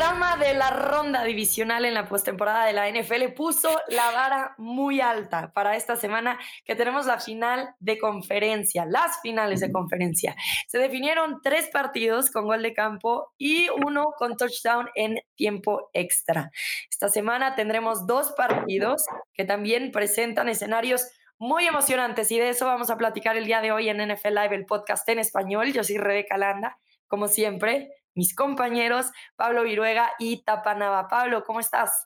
panorama de la ronda divisional en la postemporada de la NFL puso la vara muy alta para esta semana que tenemos la final de conferencia, las finales de conferencia. Se definieron tres partidos con gol de campo y uno con touchdown en tiempo extra. Esta semana tendremos dos partidos que también presentan escenarios muy emocionantes y de eso vamos a platicar el día de hoy en NFL Live, el podcast en español. Yo soy Rebeca Landa, como siempre mis compañeros Pablo Viruega y Tapa Nava. Pablo, ¿cómo estás?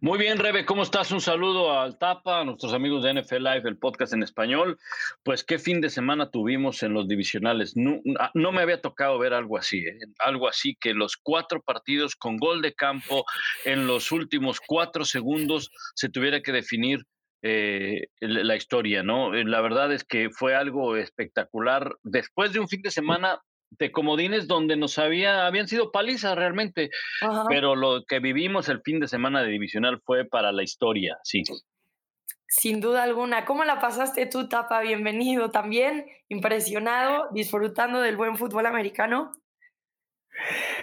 Muy bien, Rebe, ¿cómo estás? Un saludo al Tapa, a nuestros amigos de NFL Live, el podcast en español. Pues qué fin de semana tuvimos en los divisionales. No, ah, me había tocado ver algo así, ¿eh? algo así que los cuatro partidos con gol de campo en los últimos cuatro segundos se tuviera que definir eh, la historia, ¿no? La verdad es que fue algo espectacular. Después de un fin de semana de comodines donde nos había, habían sido palizas realmente, pero lo que vivimos el fin de semana de divisional fue para la historia, sí. Sin duda alguna. ¿Cómo la pasaste tú, Tapa? Bienvenido también, impresionado, disfrutando del buen fútbol americano.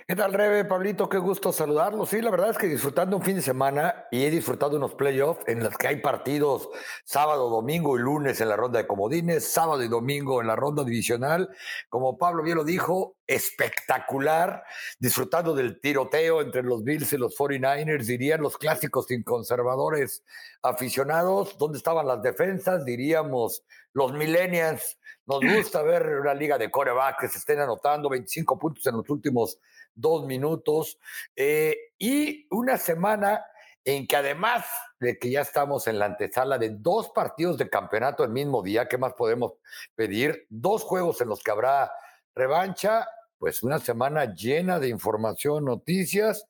¿Qué tal, Rebe, Pablito? Qué gusto saludarlos. Sí, la verdad es que disfrutando un fin de semana y he disfrutado unos playoffs en los que hay partidos sábado, domingo y lunes en la ronda de comodines, sábado y domingo en la ronda divisional. Como Pablo bien lo dijo, espectacular, disfrutando del tiroteo entre los Bills y los 49ers, dirían los clásicos sin conservadores aficionados. ¿Dónde estaban las defensas? Diríamos los millennials nos gusta ver una liga de coreback que se estén anotando 25 puntos en los últimos dos minutos. Eh, y una semana en que además de que ya estamos en la antesala de dos partidos de campeonato el mismo día, ¿qué más podemos pedir? Dos juegos en los que habrá revancha, pues una semana llena de información, noticias,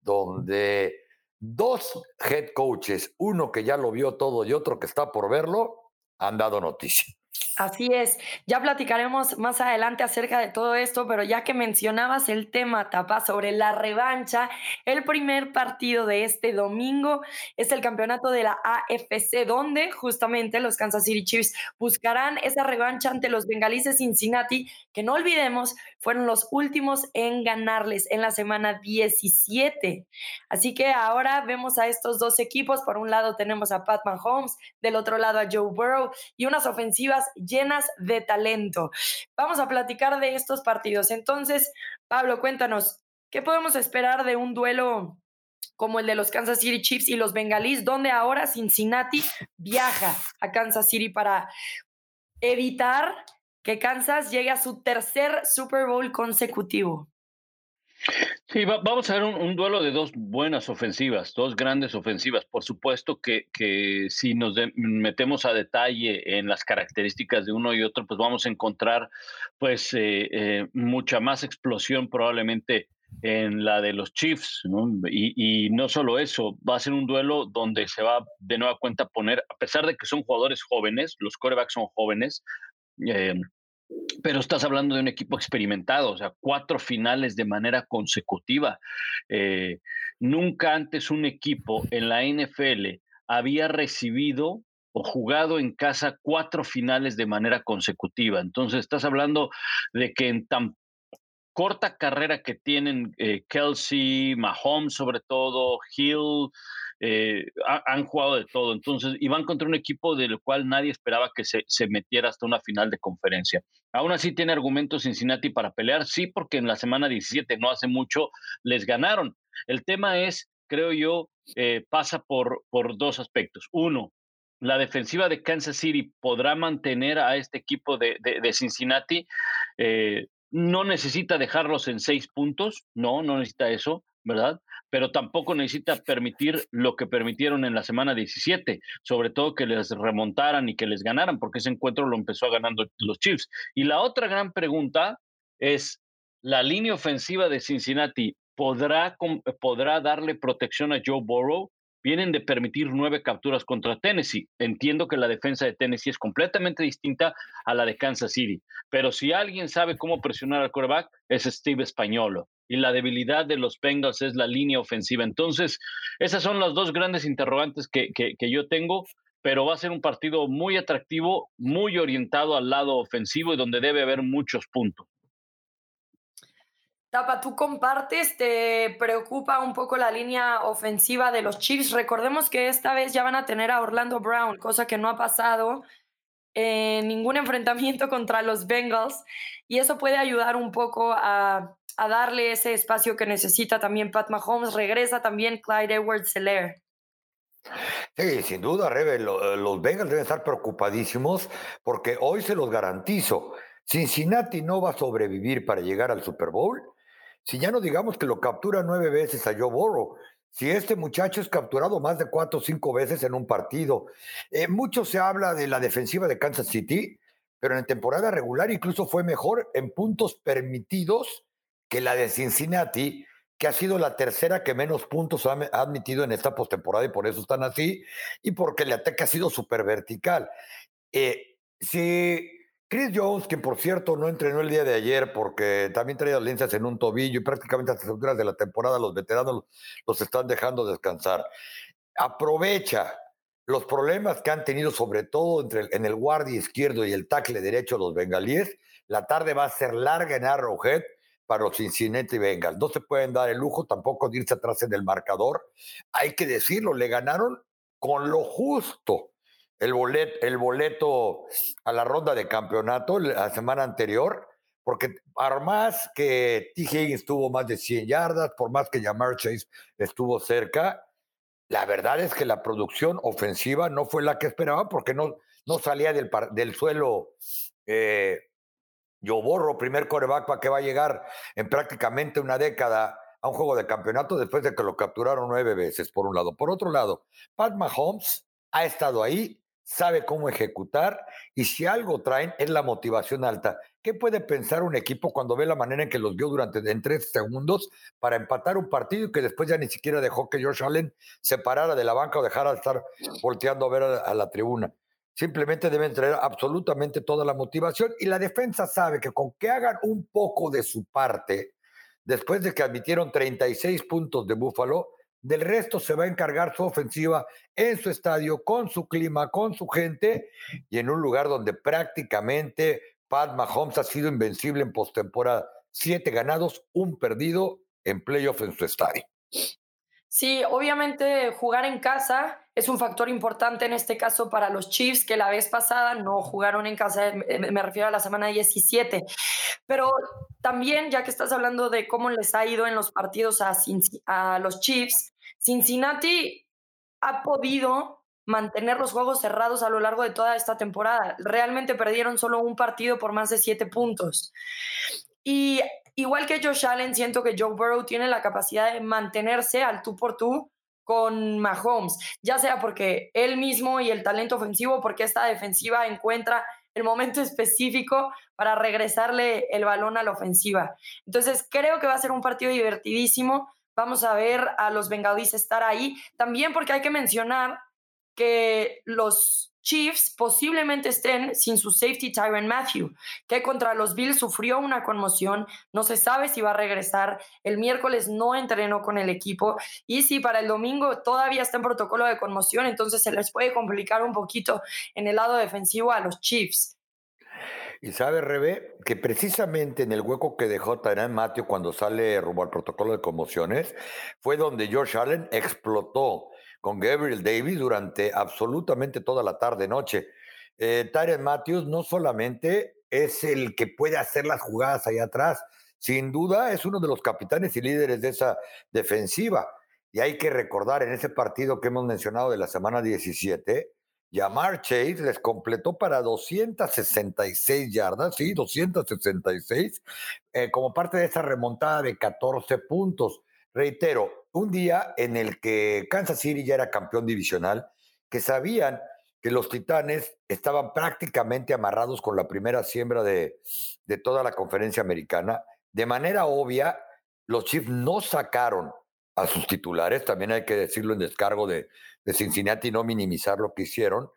donde dos head coaches, uno que ya lo vio todo y otro que está por verlo, han dado noticia. Así es, ya platicaremos más adelante acerca de todo esto, pero ya que mencionabas el tema, Tapa, sobre la revancha, el primer partido de este domingo es el campeonato de la AFC, donde justamente los Kansas City Chiefs buscarán esa revancha ante los Bengalises Cincinnati, que no olvidemos, fueron los últimos en ganarles en la semana 17. Así que ahora vemos a estos dos equipos, por un lado tenemos a Pat Mahomes, del otro lado a Joe Burrow, y unas ofensivas llenas de talento. Vamos a platicar de estos partidos. Entonces, Pablo, cuéntanos, ¿qué podemos esperar de un duelo como el de los Kansas City Chiefs y los Bengalís, donde ahora Cincinnati viaja a Kansas City para evitar que Kansas llegue a su tercer Super Bowl consecutivo? Sí, vamos a ver un, duelo de dos buenas ofensivas, dos grandes ofensivas. Por supuesto que, que si nos metemos a detalle en las características de uno y otro, pues vamos a encontrar pues eh, eh, mucha más explosión probablemente en la de los Chiefs, Y, no solo eso, va a ser un duelo donde se va de nueva cuenta poner, a pesar de que son jugadores jóvenes, los corebacks son jóvenes, eh, pero estás hablando de un equipo experimentado, o sea, cuatro finales de manera consecutiva. Eh, nunca antes un equipo en la NFL había recibido o jugado en casa cuatro finales de manera consecutiva. Entonces, estás hablando de que en tan corta carrera que tienen eh, Kelsey, Mahomes sobre todo, Hill, eh, han jugado de todo. Entonces, y contra un equipo del cual nadie esperaba que se, metiera hasta una final de conferencia. Aún así, tiene argumentos Cincinnati para pelear, sí, porque en la semana 17, no hace mucho, les ganaron. El tema es, creo yo, eh, pasa por, por dos aspectos. Uno, la defensiva de Kansas City podrá mantener a este equipo de, de, Cincinnati. Eh, no necesita dejarlos en seis puntos, no, no necesita eso. ¿verdad? Pero tampoco necesita permitir lo que permitieron en la semana 17, sobre todo que les remontaran y que les ganaran, porque ese encuentro lo empezó ganando los Chiefs. Y la otra gran pregunta es, ¿la línea ofensiva de Cincinnati podrá, podrá darle protección a Joe Burrow? Vienen de permitir nueve capturas contra Tennessee. Entiendo que la defensa de Tennessee es completamente distinta a la de Kansas City, pero si alguien sabe cómo presionar al quarterback es Steve Españolo y la debilidad de los Bengals es la línea ofensiva. Entonces, esas son las dos grandes interrogantes que, que yo tengo pero va a ser un partido muy atractivo, muy orientado al lado ofensivo y donde debe haber muchos puntos. Tapa, tú compartes, te preocupa un poco la línea ofensiva de los Chiefs. Recordemos que esta vez ya van a tener a Orlando Brown, cosa que no ha pasado en ningún enfrentamiento contra los Bengals. Y eso puede ayudar un poco a, darle ese espacio que necesita también Pat Mahomes. Regresa también Clyde Edwards Seller. Sí, sin duda, Rebe, los Bengals deben estar preocupadísimos porque hoy se los garantizo. Cincinnati no va a sobrevivir para llegar al Super Bowl si ya no digamos que lo captura nueve veces a Joe Burrow, si este muchacho es capturado más de cuatro o cinco veces en un partido. Eh, mucho se habla de la defensiva de Kansas City, pero en temporada regular incluso fue mejor en puntos permitidos que la de Cincinnati, que ha sido la tercera que menos puntos ha, admitido en esta postemporada y por eso están así, y porque el ataque ha sido súper vertical. Eh, si Chris Jones, que por cierto no entrenó el día de ayer porque también traía lencias en un tobillo y prácticamente a las alturas de la temporada los veteranos los están dejando descansar. Aprovecha los problemas que han tenido, sobre todo entre en el guardia izquierdo y el tackle derecho los bengalíes. La tarde va a ser larga en Arrowhead para los Cincinnati Bengals. No se pueden dar el lujo tampoco de irse atrás en el marcador. Hay que decirlo, le ganaron con lo justo el boleto, el boleto a la ronda de campeonato la semana anterior, porque por más que T. Higgins tuvo más de 100 yardas, por más que Jamar Chase estuvo cerca, la verdad es que la producción ofensiva no fue la que esperaba porque no, no salía del, del suelo. Eh, yo borro primer coreback para que va a llegar en prácticamente una década a un juego de campeonato después de que lo capturaron nueve veces, por un lado. Por otro lado, Pat Mahomes ha estado ahí, sabe cómo ejecutar y si algo traen es la motivación alta. ¿Qué puede pensar un equipo cuando ve la manera en que los vio durante en tres segundos para empatar un partido y que después ya ni siquiera dejó que George Allen se parara de la banca o dejara de estar volteando a ver a, la tribuna? Simplemente deben traer absolutamente toda la motivación y la defensa sabe que con que hagan un poco de su parte, después de que admitieron 36 puntos de Búfalo, del resto se va a encargar su ofensiva en su estadio, con su clima, con su gente y en un lugar donde prácticamente Pat Mahomes ha sido invencible en postemporada. Siete ganados, un perdido en playoff en su estadio. Sí, obviamente jugar en casa es un factor importante en este caso para los Chiefs, que la vez pasada no jugaron en casa, me refiero a la semana 17. Pero también, ya que estás hablando de cómo les ha ido en los partidos a, a los Chiefs, Cincinnati ha podido mantener los juegos cerrados a lo largo de toda esta temporada. Realmente perdieron solo un partido por más de siete puntos. Y igual que Josh Allen, siento que Joe Burrow tiene la capacidad de mantenerse al tú por tú con Mahomes, ya sea porque él mismo y el talento ofensivo, porque esta defensiva encuentra el momento específico para regresarle el balón a la ofensiva. Entonces, creo que va a ser un partido divertidísimo. Vamos a ver a los bengalíes estar ahí. También porque hay que mencionar que los Chiefs posiblemente estén sin su safety Tyron Matthew, que contra los Bills sufrió una conmoción, no se sabe si va a regresar, el miércoles no entrenó con el equipo. Y si para el domingo todavía está en protocolo de conmoción, entonces se les puede complicar un poquito en el lado defensivo a los Chiefs. Y sabe, Rebe, que precisamente en el hueco que dejó Tyron Matthew cuando sale rumbo al protocolo de conmociones, fue donde George Allen explotó con Gabriel Davis durante absolutamente toda la tarde-noche. Eh, Matthews no solamente es el que puede hacer las jugadas ahí atrás, sin duda es uno de los capitanes y líderes de esa defensiva. Y hay que recordar en ese partido que hemos mencionado de la semana 17, Yamar Chase les completó para 266 yardas, sí, 266, eh, como parte de esa remontada de 14 puntos. Reitero, un día en el que Kansas City ya era campeón divisional, que sabían que los Titanes estaban prácticamente amarrados con la primera siembra de, toda la conferencia americana. De manera obvia, los Chiefs no sacaron a sus titulares, también hay que decirlo en descargo de, de Cincinnati, no minimizar lo que hicieron.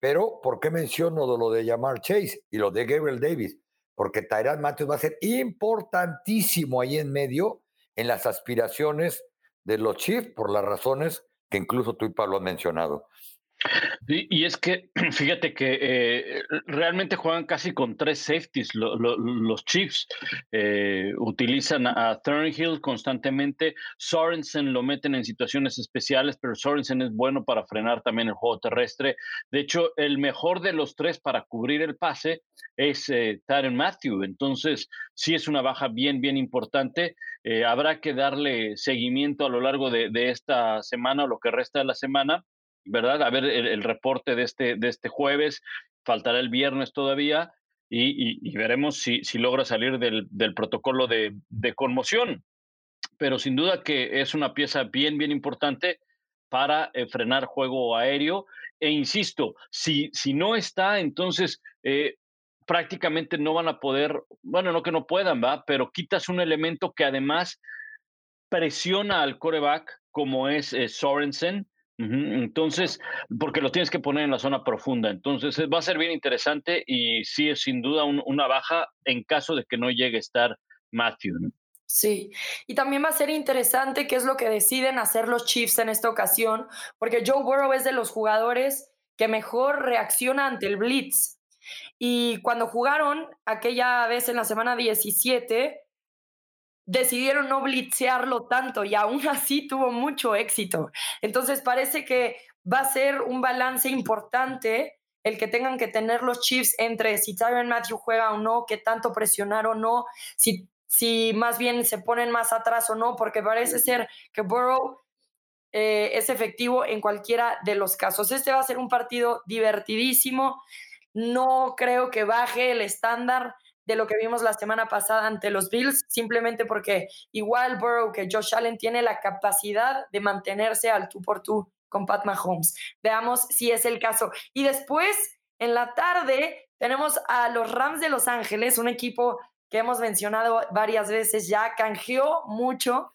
Pero, ¿por qué menciono lo de llamar Chase y lo de Gabriel Davis? Porque Tyrant Matthews va a ser importantísimo ahí en medio en las aspiraciones de los Chiefs por las razones que incluso tú y Pablo han mencionado. Y, es que, fíjate que eh, realmente juegan casi con tres safeties. los Chiefs eh, utilizan a Thornhill constantemente. Sorensen lo meten en situaciones especiales, pero Sorensen es bueno para frenar también el juego terrestre. De hecho, el mejor de los tres para cubrir el pase es eh, Matthew. Entonces, sí es una baja bien, bien importante. Eh, habrá que darle seguimiento a lo largo de, de esta semana o lo que resta de la semana ¿verdad? A ver el, reporte de este, de este jueves, faltará el viernes todavía y, veremos si, si, logra salir del, del protocolo de, de, conmoción. Pero sin duda que es una pieza bien, bien importante para eh, frenar juego aéreo. E insisto, si, si no está, entonces eh, prácticamente no van a poder, bueno, no que no puedan, va, pero quitas un elemento que además presiona al coreback, como es eh, Sorensen, entonces, porque lo tienes que poner en la zona profunda. Entonces, va a ser bien interesante y sí es sin duda una baja en caso de que no llegue a estar Matthew. Sí, y también va a ser interesante qué es lo que deciden hacer los Chiefs en esta ocasión, porque Joe Burrow es de los jugadores que mejor reacciona ante el blitz. Y cuando jugaron aquella vez en la semana 17, decidieron no blitzearlo tanto y aún así tuvo mucho éxito. Entonces parece que va a ser un balance importante el que tengan que tener los Chiefs entre si Tyron Matthew juega o no, qué tanto presionar o no, si, si más bien se ponen más atrás o no, porque parece ser que Burrow eh, es efectivo en cualquiera de los casos. Este va a ser un partido divertidísimo. No creo que baje el estándar de lo que vimos la semana pasada ante los Bills, simplemente porque igual Burrow que Josh Allen tiene la capacidad de mantenerse al tú por tú con Pat Mahomes. Veamos si es el caso. Y después, en la tarde, tenemos a los Rams de Los Ángeles, un equipo que hemos mencionado varias veces ya, canjeó mucho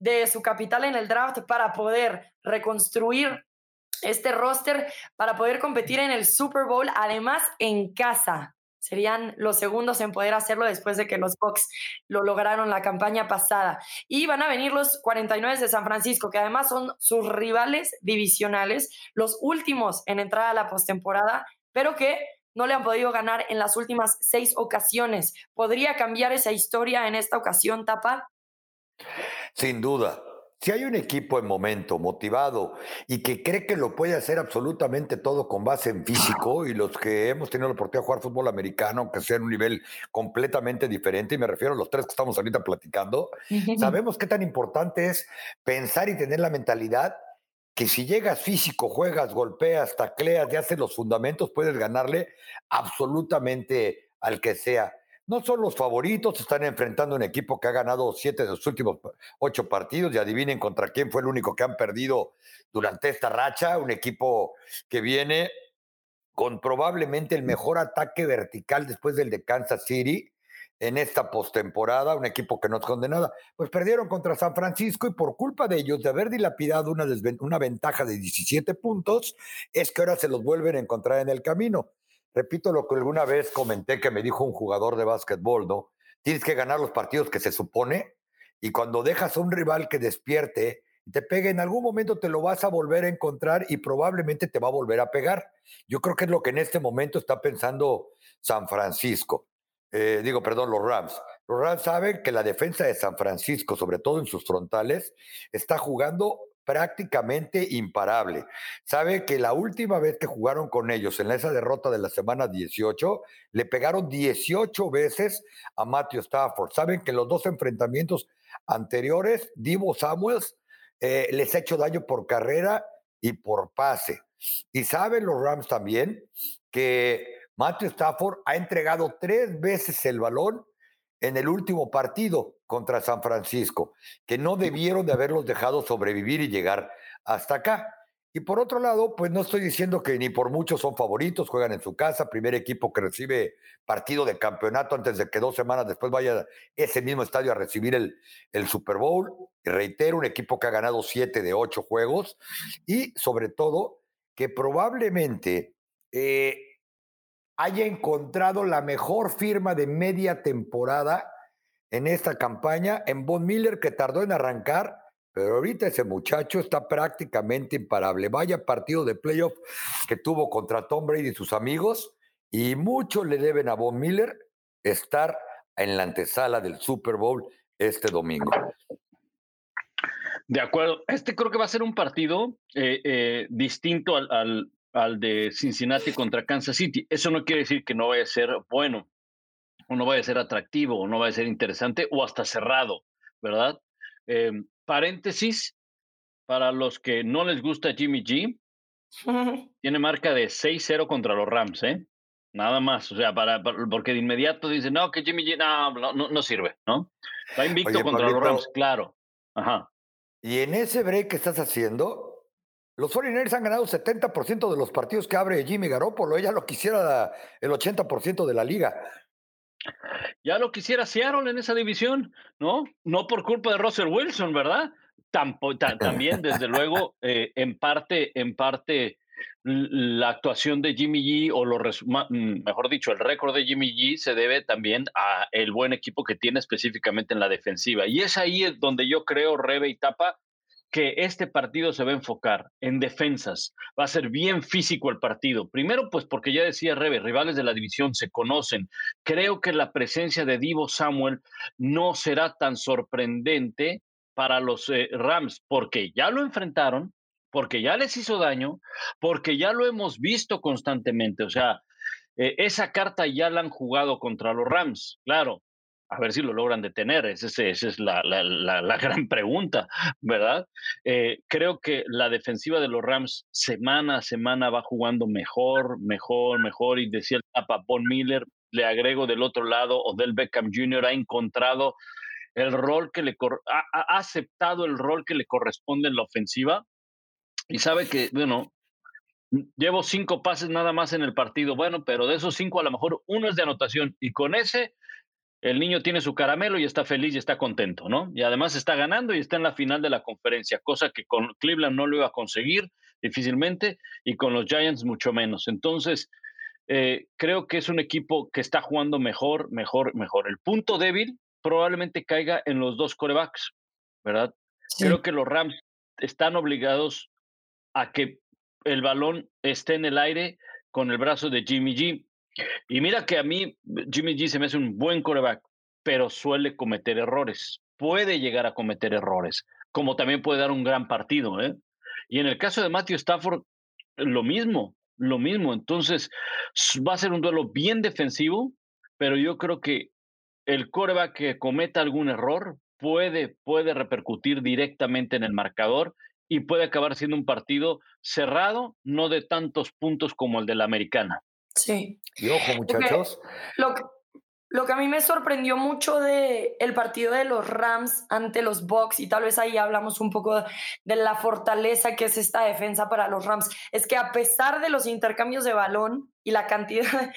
de su capital en el draft para poder reconstruir este roster, para poder competir en el Super Bowl, además en casa. Serían los segundos en poder hacerlo después de que los Bucks lo lograron la campaña pasada. Y van a venir los 49 de San Francisco, que además son sus rivales divisionales, los últimos en entrar a la postemporada, pero que no le han podido ganar en las últimas seis ocasiones. ¿Podría cambiar esa historia en esta ocasión, Tapa? Sin duda. Si hay un equipo en momento motivado y que cree que lo puede hacer absolutamente todo con base en físico, y los que hemos tenido la oportunidad de jugar fútbol americano, que sea en un nivel completamente diferente, y me refiero a los tres que estamos ahorita platicando, sabemos qué tan importante es pensar y tener la mentalidad que si llegas físico, juegas, golpeas, tacleas y haces los fundamentos, puedes ganarle absolutamente al que sea. No son los favoritos, están enfrentando un equipo que ha ganado siete de los últimos ocho partidos y adivinen contra quién fue el único que han perdido durante esta racha, un equipo que viene con probablemente el mejor ataque vertical después del de Kansas City en esta postemporada, un equipo que no esconde nada. Pues perdieron contra San Francisco y por culpa de ellos, de haber dilapidado una, ventaja de 17 puntos, es que ahora se los vuelven a encontrar en el camino. Repito lo que alguna vez comenté que me dijo un jugador de básquetbol, ¿no? Tienes que ganar los partidos que se supone y cuando dejas a un rival que despierte y te pegue, en algún momento te lo vas a volver a encontrar y probablemente te va a volver a pegar. Yo creo que es lo que en este momento está pensando San Francisco. Eh, digo, perdón, los Rams. Los Rams saben que la defensa de San Francisco, sobre todo en sus frontales, está jugando prácticamente imparable. Sabe que la última vez que jugaron con ellos en esa derrota de la semana 18, le pegaron 18 veces a Matthew Stafford. Saben que en los dos enfrentamientos anteriores, Divo Samuels eh, les ha hecho daño por carrera y por pase. Y saben los Rams también que Matthew Stafford ha entregado tres veces el balón en el último partido contra San Francisco, que no debieron de haberlos dejado sobrevivir y llegar hasta acá. Y por otro lado, pues no estoy diciendo que ni por muchos son favoritos, juegan en su casa, primer equipo que recibe partido de campeonato antes de que dos semanas después vaya ese mismo estadio a recibir el, el Super Bowl. Y reitero, un equipo que ha ganado siete de ocho juegos y sobre todo que probablemente eh, haya encontrado la mejor firma de media temporada en esta campaña en Von Miller, que tardó en arrancar pero ahorita ese muchacho está prácticamente imparable. Vaya partido de playoff que tuvo contra Tom Brady y sus amigos, y muchos le deben a Von Miller estar en la antesala del Super Bowl este domingo. De acuerdo. Este creo que va a ser un partido eh, eh, distinto al, de Cincinnati contra Kansas City. Eso no quiere decir que no vaya a ser bueno, o no vaya a ser atractivo, o no vaya a ser interesante, o hasta cerrado, ¿verdad? Em, paréntesis, para los que no les gusta Jimmy G, tiene marca de 6-0 contra los Rams, ¿eh? Nada más, o sea, para, porque de inmediato dicen, no, que Jimmy G no, no, no sirve, ¿no? Va invicto contra los Rams, claro. Ajá. Y en ese break que estás haciendo, los 49ers han ganado 70% de los partidos que abre Jimmy Garoppolo. Ella lo quisiera el 80% de la liga. Ya lo quisiera Seattle en esa división, ¿no? No por culpa de Russell Wilson, ¿verdad? también, desde luego, eh, en parte, en parte, la actuación de Jimmy G, o lo mm, mejor dicho, el récord de Jimmy G se debe también a el buen equipo que tiene específicamente en la defensiva. Y es ahí donde yo creo, Rebe y Tapa, que este partido se va a enfocar en defensas. Va a ser bien físico el partido. Primero, pues porque ya decía Rebe, rivales de la división se conocen. Creo que la presencia de Divo Samuel no será tan sorprendente para los eh, Rams, porque ya lo enfrentaron, porque ya les hizo daño, porque ya lo hemos visto constantemente. O sea, eh, esa carta ya la han jugado contra los Rams, claro. A ver si lo logran detener, esa es, la, gran pregunta, ¿verdad? Eh, creo que la defensiva de los Rams semana a semana va jugando mejor, mejor, mejor. Y decía el tapa Von Miller, le agrego del otro lado, Odell Beckham Jr. ha encontrado el rol que le ha, ha aceptado el rol que le corresponde en la ofensiva y sabe que, bueno, llevo cinco pases nada más en el partido, bueno, pero de esos cinco a lo mejor uno es de anotación y con ese el niño tiene su caramelo y está feliz y está contento, ¿no? Y además está ganando y está en la final de la conferencia, cosa que con Cleveland no lo iba a conseguir difícilmente y con los Giants mucho menos. Entonces, eh, creo que es un equipo que está jugando mejor, mejor, mejor. El punto débil probablemente caiga en los dos corebacks, ¿verdad? Creo que los Rams están obligados a que el balón esté en el aire con el brazo de Jimmy G. Y mira que a mí Jimmy G se me hace un buen coreback, pero suele cometer errores. Puede llegar a cometer errores, como también puede dar un gran partido. ¿eh? Y en el caso de Matthew Stafford, lo mismo, lo mismo. Entonces, va a ser un duelo bien defensivo, pero yo creo que el coreback que cometa algún error puede, puede repercutir directamente en el marcador y puede acabar siendo un partido cerrado, no de tantos puntos como el de la americana. Sí. Y ojo, muchachos. Lo que, lo que a mí me sorprendió mucho de el partido de los Rams ante los Bucks y tal vez ahí hablamos un poco de la fortaleza que es esta defensa para los Rams, es que a pesar de los intercambios de balón y la cantidad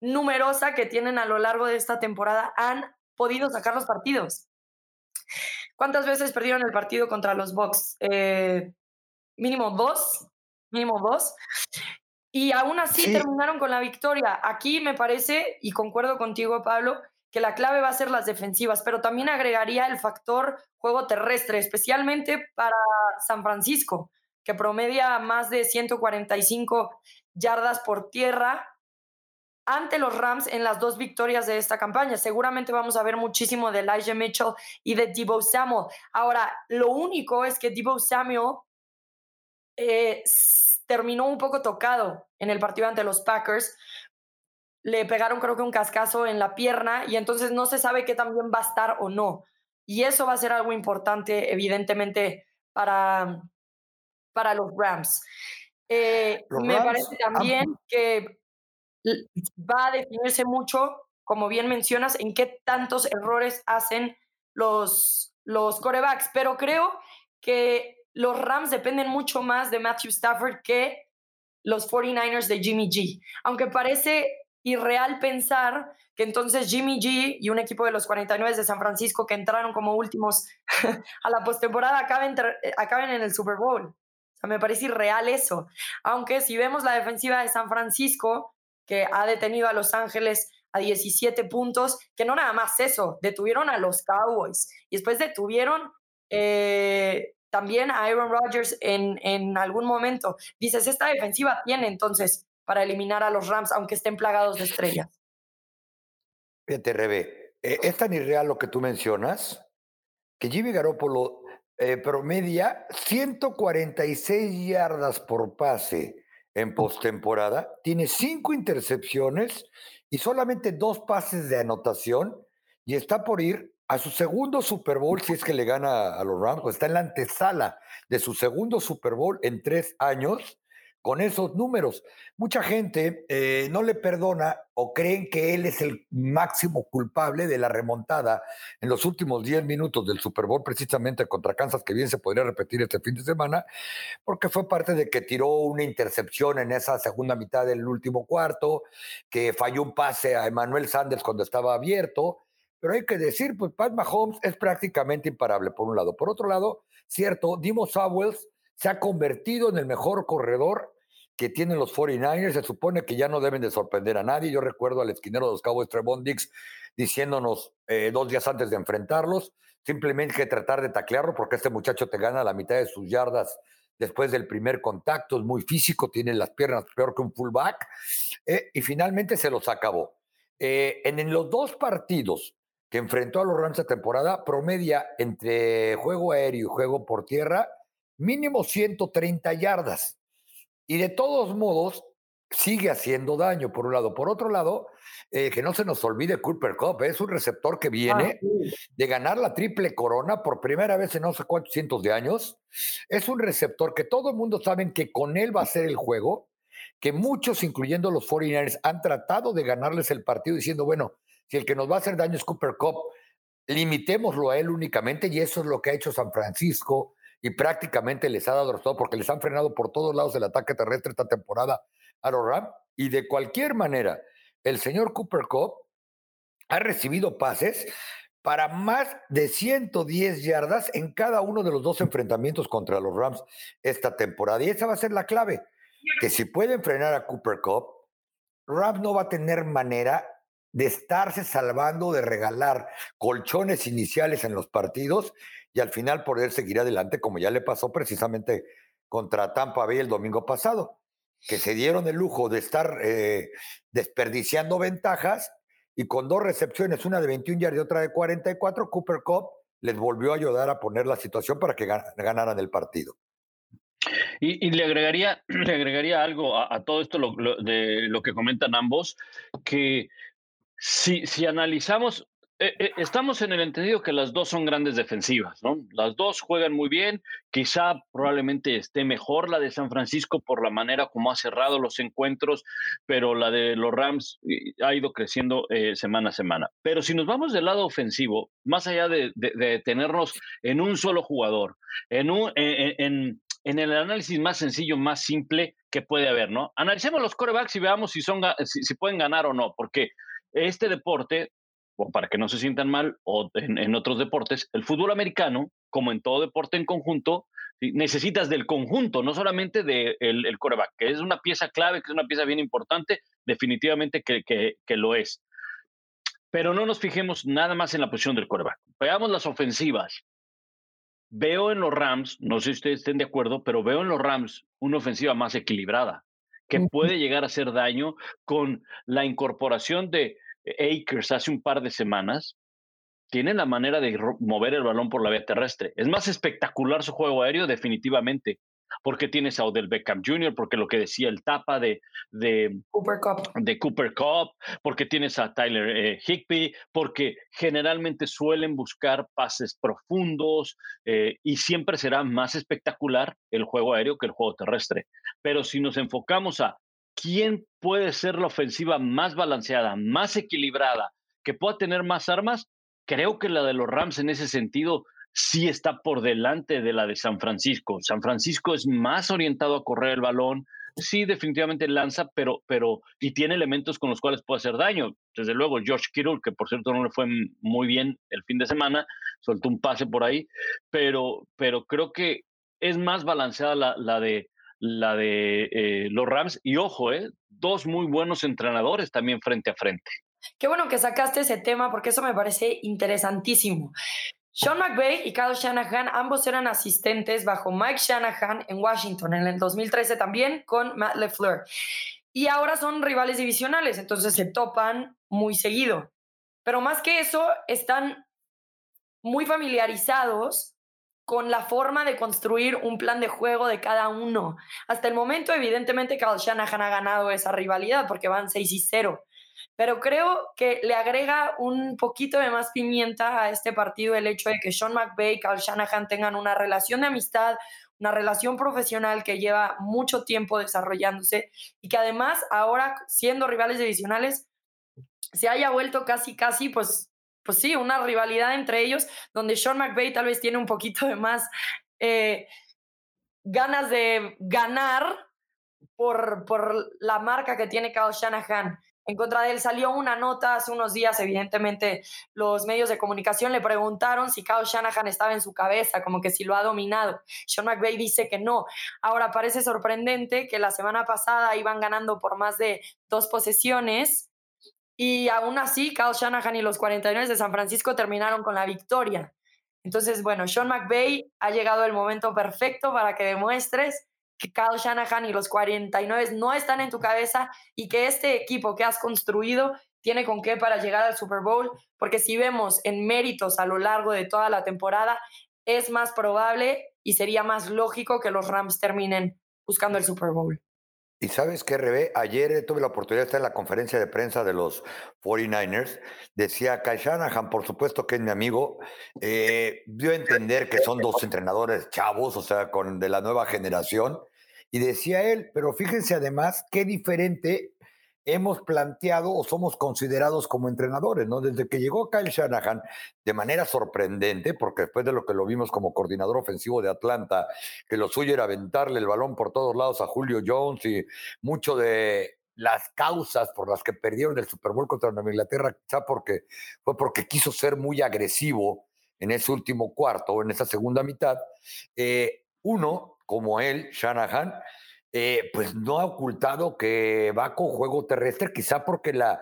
numerosa que tienen a lo largo de esta temporada, han podido sacar los partidos. ¿Cuántas veces perdieron el partido contra los Bucks? Eh, mínimo dos, mínimo dos. Y aún así terminaron con la victoria. Aquí me parece, y concuerdo contigo, Pablo, que la clave va a ser las defensivas, pero también agregaría el factor juego terrestre, especialmente para San Francisco, que promedia más de 145 yardas por tierra ante los Rams en las dos victorias de esta campaña. Seguramente vamos a ver muchísimo de Elijah Mitchell y de Debo Samuel. Ahora, lo único es que Debo Samuel eh, terminó un poco tocado en el partido ante los Packers. Le pegaron creo que un cascazo en la pierna y entonces no se sabe qué también va a estar o no. Y eso va a ser algo importante, evidentemente, para, para los Rams. Eh, me parece también que va a definirse mucho, como bien mencionas, en qué tantos errores hacen los, los corebacks. Pero creo que los Rams dependen mucho más de Matthew Stafford que los 49ers de Jimmy G. Aunque parece irreal pensar que entonces Jimmy G y un equipo de los 49 de San Francisco que entraron como últimos a la postemporada acaben, acaben en el Super Bowl. Me parece irreal eso. Aunque si vemos la defensiva de San Francisco, que ha detenido a Los Ángeles a 17 puntos, que no nada más eso, detuvieron a los Cowboys y después detuvieron eh, también a Aaron Rodgers en, en algún momento. Dices, esta defensiva tiene entonces para eliminar a los Rams, aunque estén plagados de estrellas. Fíjate, Rebe, eh, es tan irreal lo que tú mencionas que Jimmy Garoppolo eh, promedia 146 yardas por pase en postemporada, tiene cinco intercepciones y solamente dos pases de anotación y está por ir a su segundo Super Bowl si es que le gana a los Rams, está en la antesala de su segundo Super Bowl en tres años con esos números. Mucha gente eh, no le perdona o creen que él es el máximo culpable de la remontada en los últimos 10 minutos del Super Bowl, precisamente contra Kansas, que bien se podría repetir este fin de semana, porque fue parte de que tiró una intercepción en esa segunda mitad del último cuarto, que falló un pase a Emmanuel Sanders cuando estaba abierto. Pero hay que decir, pues Pat Mahomes es prácticamente imparable, por un lado. Por otro lado, cierto, Dimo Sowells se ha convertido en el mejor corredor que tienen los 49ers. Se supone que ya no deben de sorprender a nadie. Yo recuerdo al esquinero de los Cowboys, Trevon Dix, diciéndonos eh, dos días antes de enfrentarlos, simplemente que tratar de taclearlo porque este muchacho te gana la mitad de sus yardas después del primer contacto, es muy físico, tiene las piernas peor que un fullback, eh, y finalmente se los acabó. Eh, en, los dos partidos que enfrentó a los Rams esta temporada, promedia entre juego aéreo y juego por tierra, mínimo 130 yardas. Y de todos modos, sigue haciendo daño, por un lado. Por otro lado, eh, que no se nos olvide Cooper Cup, es un receptor que viene ah, de ganar la triple corona por primera vez en no sé cuántos cientos de años. Es un receptor que todo el mundo sabe que con él va a ser el juego, que muchos, incluyendo los 49ers, han tratado de ganarles el partido diciendo, bueno, si el que nos va a hacer daño es Cooper Cup, limitémoslo a él únicamente, y eso es lo que ha hecho San Francisco y prácticamente les ha dado todo porque les han frenado por todos lados el ataque terrestre esta temporada a los Rams. Y de cualquier manera, el señor Cooper Cup ha recibido pases para más de 110 yardas en cada uno de los dos enfrentamientos contra los Rams esta temporada. Y esa va a ser la clave, que si pueden frenar a Cooper Cup, Rams no va a tener manera de estarse salvando, de regalar colchones iniciales en los partidos y al final poder seguir adelante, como ya le pasó precisamente contra Tampa Bay el domingo pasado, que se dieron el lujo de estar eh, desperdiciando ventajas y con dos recepciones, una de 21 yardas y otra de 44, Cooper Cup les volvió a ayudar a poner la situación para que ganaran el partido. Y, le, agregaría, le agregaría algo a, todo esto de lo que comentan ambos, que si, si analizamos eh, eh, estamos en el entendido que las dos son grandes defensivas, ¿no? Las dos juegan muy bien, quizá probablemente esté mejor la de San Francisco por la manera como ha cerrado los encuentros, pero la de los Rams eh, ha ido creciendo semana a semana. Pero si nos vamos del lado ofensivo, más allá de, de, tenernos en un solo jugador, en, un, en, en el análisis más sencillo, más simple que puede haber, ¿no? Analicemos los corebacks y veamos si, son, si pueden ganar o no, porque este deporte o para que no se sientan mal, o en, otros deportes, el fútbol americano, como en todo deporte en conjunto, necesitas del conjunto, no solamente del de coreback, que es una pieza clave, que es una pieza bien importante, definitivamente que, que, lo es. Pero no nos fijemos nada más en la posición del coreback. Veamos las ofensivas. Veo en los Rams, no sé si ustedes estén de acuerdo, pero veo en los Rams una ofensiva más equilibrada, que puede llegar a hacer daño con la incorporación de Akers hace un par de semanas, tiene la manera de mover el balón por la vía terrestre. Es más espectacular su juego aéreo, definitivamente, porque tienes a Odell Beckham Jr., porque lo que decía el tapa de, de, Cooper, Cup. de Cooper Cup, porque tienes a Tyler eh, Higby, porque generalmente suelen buscar pases profundos eh, y siempre será más espectacular el juego aéreo que el juego terrestre. Pero si nos enfocamos a quién puede ser la ofensiva más balanceada, más equilibrada, que pueda tener más armas, creo que la de los Rams en ese sentido sí está por delante de la de San Francisco. San Francisco es más orientado a correr el balón, sí definitivamente lanza, pero, pero, y tiene elementos con los cuales puede hacer daño. Desde luego, George Kittle, que por cierto no le fue muy bien el fin de semana, soltó un pase por ahí, pero, pero creo que es más balanceada la, de la de eh, los Rams. Y ojo, eh, dos muy buenos entrenadores también frente a frente. Qué bueno que sacaste ese tema porque eso me parece interesantísimo. Sean McVay y Kyle Shanahan ambos eran asistentes bajo Mike Shanahan en Washington en el 2013 también con Matt LeFleur. Y ahora son rivales divisionales, entonces se topan muy seguido. Pero más que eso, están muy familiarizados con la forma de construir un plan de juego de cada uno. Hasta el momento, evidentemente, Kyle Shanahan ha ganado esa rivalidad porque van 6 y 0. Pero creo que le agrega un poquito de más pimienta a este partido el hecho de que Sean McVay y Kyle Shanahan tengan una relación de amistad, una relación profesional que lleva mucho tiempo desarrollándose y que además ahora siendo rivales divisionales se haya vuelto casi, casi, pues, pues sí, una rivalidad entre ellos, donde Sean McVay tal vez tiene un poquito de más eh, ganas de ganar por, por la marca que tiene Kyle Shanahan en contra de él. Salió una nota hace unos días, evidentemente los medios de comunicación le preguntaron si Kyle Shanahan estaba en su cabeza, como que si lo ha dominado. Sean McVay dice que no. Ahora parece sorprendente que la semana pasada iban ganando por más de dos posesiones y aún así Kyle Shanahan y los 49 de San Francisco terminaron con la victoria. Entonces, bueno, Sean McVay ha llegado el momento perfecto para que demuestres que Kyle Shanahan y los 49 no están en tu cabeza y que este equipo que has construido tiene con qué para llegar al Super Bowl, porque si vemos en méritos a lo largo de toda la temporada, es más probable y sería más lógico que los Rams terminen buscando el Super Bowl. Y sabes qué, Rebe, ayer tuve la oportunidad de estar en la conferencia de prensa de los 49ers. Decía Kyle Shanahan, por supuesto que es mi amigo, eh, dio a entender que son dos entrenadores chavos, o sea, con de la nueva generación. Y decía él, pero fíjense además qué diferente hemos planteado o somos considerados como entrenadores, ¿no? Desde que llegó Kyle Shanahan, de manera sorprendente, porque después de lo que lo vimos como coordinador ofensivo de Atlanta, que lo suyo era aventarle el balón por todos lados a Julio Jones y mucho de las causas por las que perdieron el Super Bowl contra Nueva Inglaterra, quizá porque fue porque quiso ser muy agresivo en ese último cuarto o en esa segunda mitad. Eh, uno, como él, Shanahan, eh, pues no ha ocultado que va con juego terrestre, quizá porque la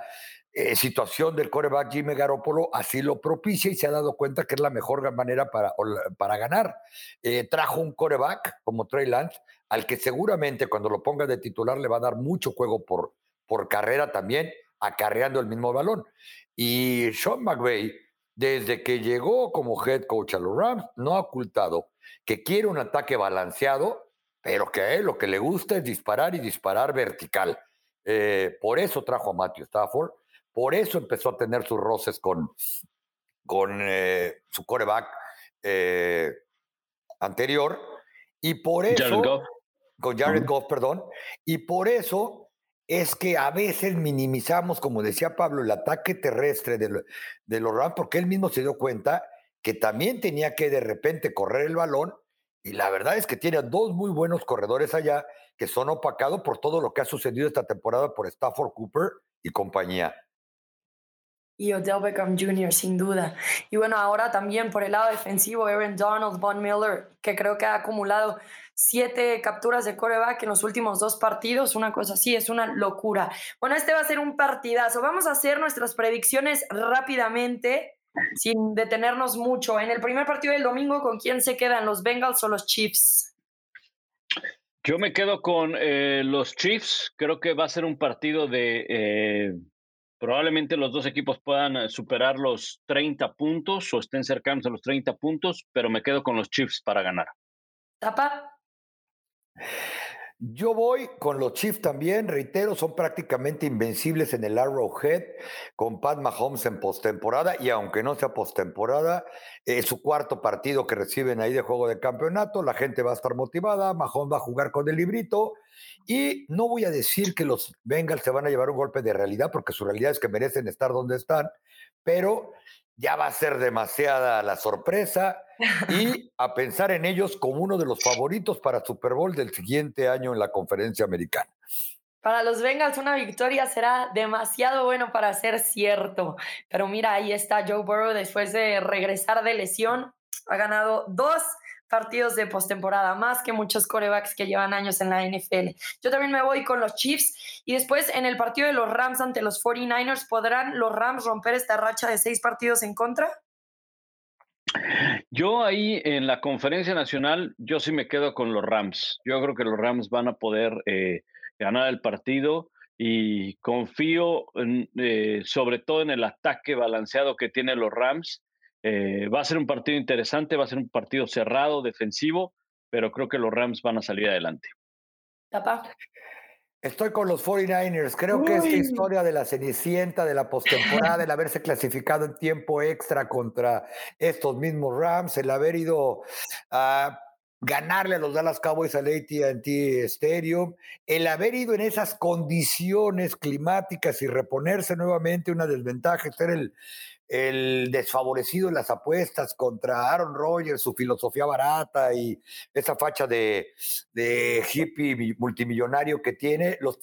eh, situación del coreback Jimmy Garoppolo así lo propicia y se ha dado cuenta que es la mejor manera para, para ganar. Eh, trajo un coreback como Trey Lance, al que seguramente cuando lo ponga de titular le va a dar mucho juego por, por carrera también, acarreando el mismo balón. Y Sean McVay, desde que llegó como head coach a los Rams, no ha ocultado que quiere un ataque balanceado pero que a él lo que le gusta es disparar y disparar vertical. Eh, por eso trajo a Matthew Stafford, por eso empezó a tener sus roces con, con eh, su coreback eh, anterior, y por eso, con Jared Goff, perdón, y por eso es que a veces minimizamos, como decía Pablo, el ataque terrestre de, de los Rams, porque él mismo se dio cuenta que también tenía que de repente correr el balón y la verdad es que tiene dos muy buenos corredores allá que son opacados por todo lo que ha sucedido esta temporada por Stafford Cooper y compañía. Y Odell Beckham Jr., sin duda. Y bueno, ahora también por el lado defensivo, Aaron Donald, Von Miller, que creo que ha acumulado siete capturas de coreback en los últimos dos partidos, una cosa así, es una locura. Bueno, este va a ser un partidazo. Vamos a hacer nuestras predicciones rápidamente sin detenernos mucho. En el primer partido del domingo, ¿con quién se quedan, los Bengals o los Chiefs? Yo me quedo con eh, los Chiefs. Creo que va a ser un partido de... Eh, probablemente los dos equipos puedan eh, superar los 30 puntos o estén cercanos a los 30 puntos, pero me quedo con los Chiefs para ganar. ¿Tapa? Yo voy con los Chiefs también, reitero, son prácticamente invencibles en el Arrowhead con Pat Mahomes en postemporada y aunque no sea postemporada, es su cuarto partido que reciben ahí de juego de campeonato, la gente va a estar motivada, Mahomes va a jugar con el librito y no voy a decir que los Bengals se van a llevar un golpe de realidad porque su realidad es que merecen estar donde están, pero ya va a ser demasiada la sorpresa y a pensar en ellos como uno de los favoritos para Super Bowl del siguiente año en la conferencia americana. Para los Bengals una victoria será demasiado bueno para ser cierto. Pero mira, ahí está Joe Burrow después de regresar de lesión. Ha ganado dos partidos de postemporada, más que muchos corebacks que llevan años en la NFL. Yo también me voy con los Chiefs y después en el partido de los Rams ante los 49ers, ¿podrán los Rams romper esta racha de seis partidos en contra? Yo ahí en la conferencia nacional, yo sí me quedo con los Rams. Yo creo que los Rams van a poder eh, ganar el partido y confío eh, sobre todo en el ataque balanceado que tienen los Rams. Eh, va a ser un partido interesante, va a ser un partido cerrado, defensivo, pero creo que los Rams van a salir adelante. Estoy con los 49ers. Creo que esta historia de la Cenicienta, de la postemporada, el haberse clasificado en tiempo extra contra estos mismos Rams, el haber ido a ganarle a los Dallas Cowboys al AT&T Stadium, el haber ido en esas condiciones climáticas y reponerse nuevamente una desventaja, ser el, el desfavorecido en las apuestas contra Aaron Rodgers, su filosofía barata y esa facha de, hippie multimillonario que tiene, los,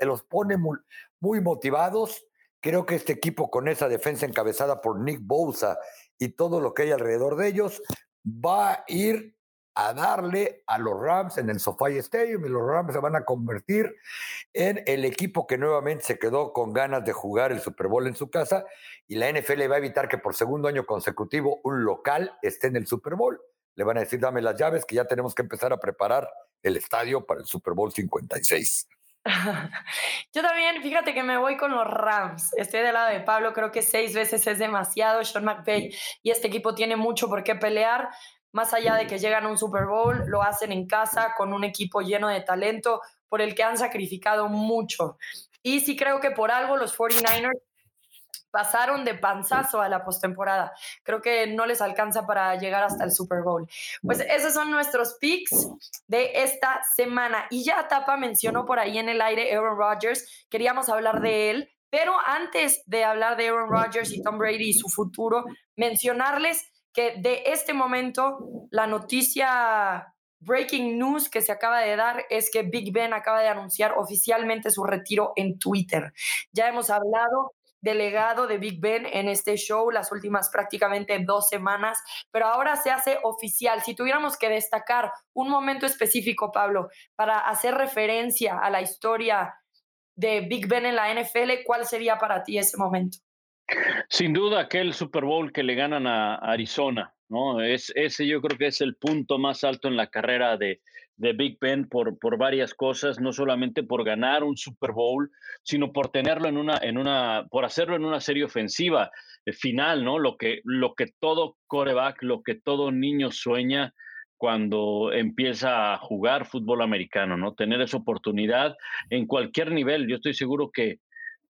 los pone muy, muy, motivados. Creo que este equipo con esa defensa encabezada por Nick Bosa y todo lo que hay alrededor de ellos va a ir a darle a los Rams en el SoFi Stadium y los Rams se van a convertir en el equipo que nuevamente se quedó con ganas de jugar el Super Bowl en su casa y la NFL va a evitar que por segundo año consecutivo un local esté en el Super Bowl. Le van a decir, dame las llaves, que ya tenemos que empezar a preparar el estadio para el Super Bowl 56. Yo también, fíjate que me voy con los Rams. Estoy del lado de Pablo, creo que seis veces es demasiado. Sean McVay y este equipo tiene mucho por qué pelear más allá de que llegan a un Super Bowl, lo hacen en casa con un equipo lleno de talento por el que han sacrificado mucho. Y sí creo que por algo los 49ers pasaron de panzazo a la postemporada. Creo que no les alcanza para llegar hasta el Super Bowl. Pues esos son nuestros picks de esta semana. Y ya Tapa mencionó por ahí en el aire Aaron Rodgers. Queríamos hablar de él, pero antes de hablar de Aaron Rodgers y Tom Brady y su futuro, mencionarles que de este momento la noticia breaking news que se acaba de dar es que Big Ben acaba de anunciar oficialmente su retiro en Twitter. Ya hemos hablado del legado de Big Ben en este show las últimas prácticamente dos semanas, pero ahora se hace oficial. Si tuviéramos que destacar un momento específico, Pablo, para hacer referencia a la historia de Big Ben en la NFL, ¿cuál sería para ti ese momento? Sin duda, aquel Super Bowl que le ganan a Arizona, ¿no? Es, ese yo creo que es el punto más alto en la carrera de, de Big Ben por, por varias cosas, no solamente por ganar un Super Bowl, sino por tenerlo en una, en una, por hacerlo en una serie ofensiva eh, final, ¿no? Lo que, lo que todo coreback, lo que todo niño sueña cuando empieza a jugar fútbol americano, ¿no? Tener esa oportunidad en cualquier nivel. Yo estoy seguro que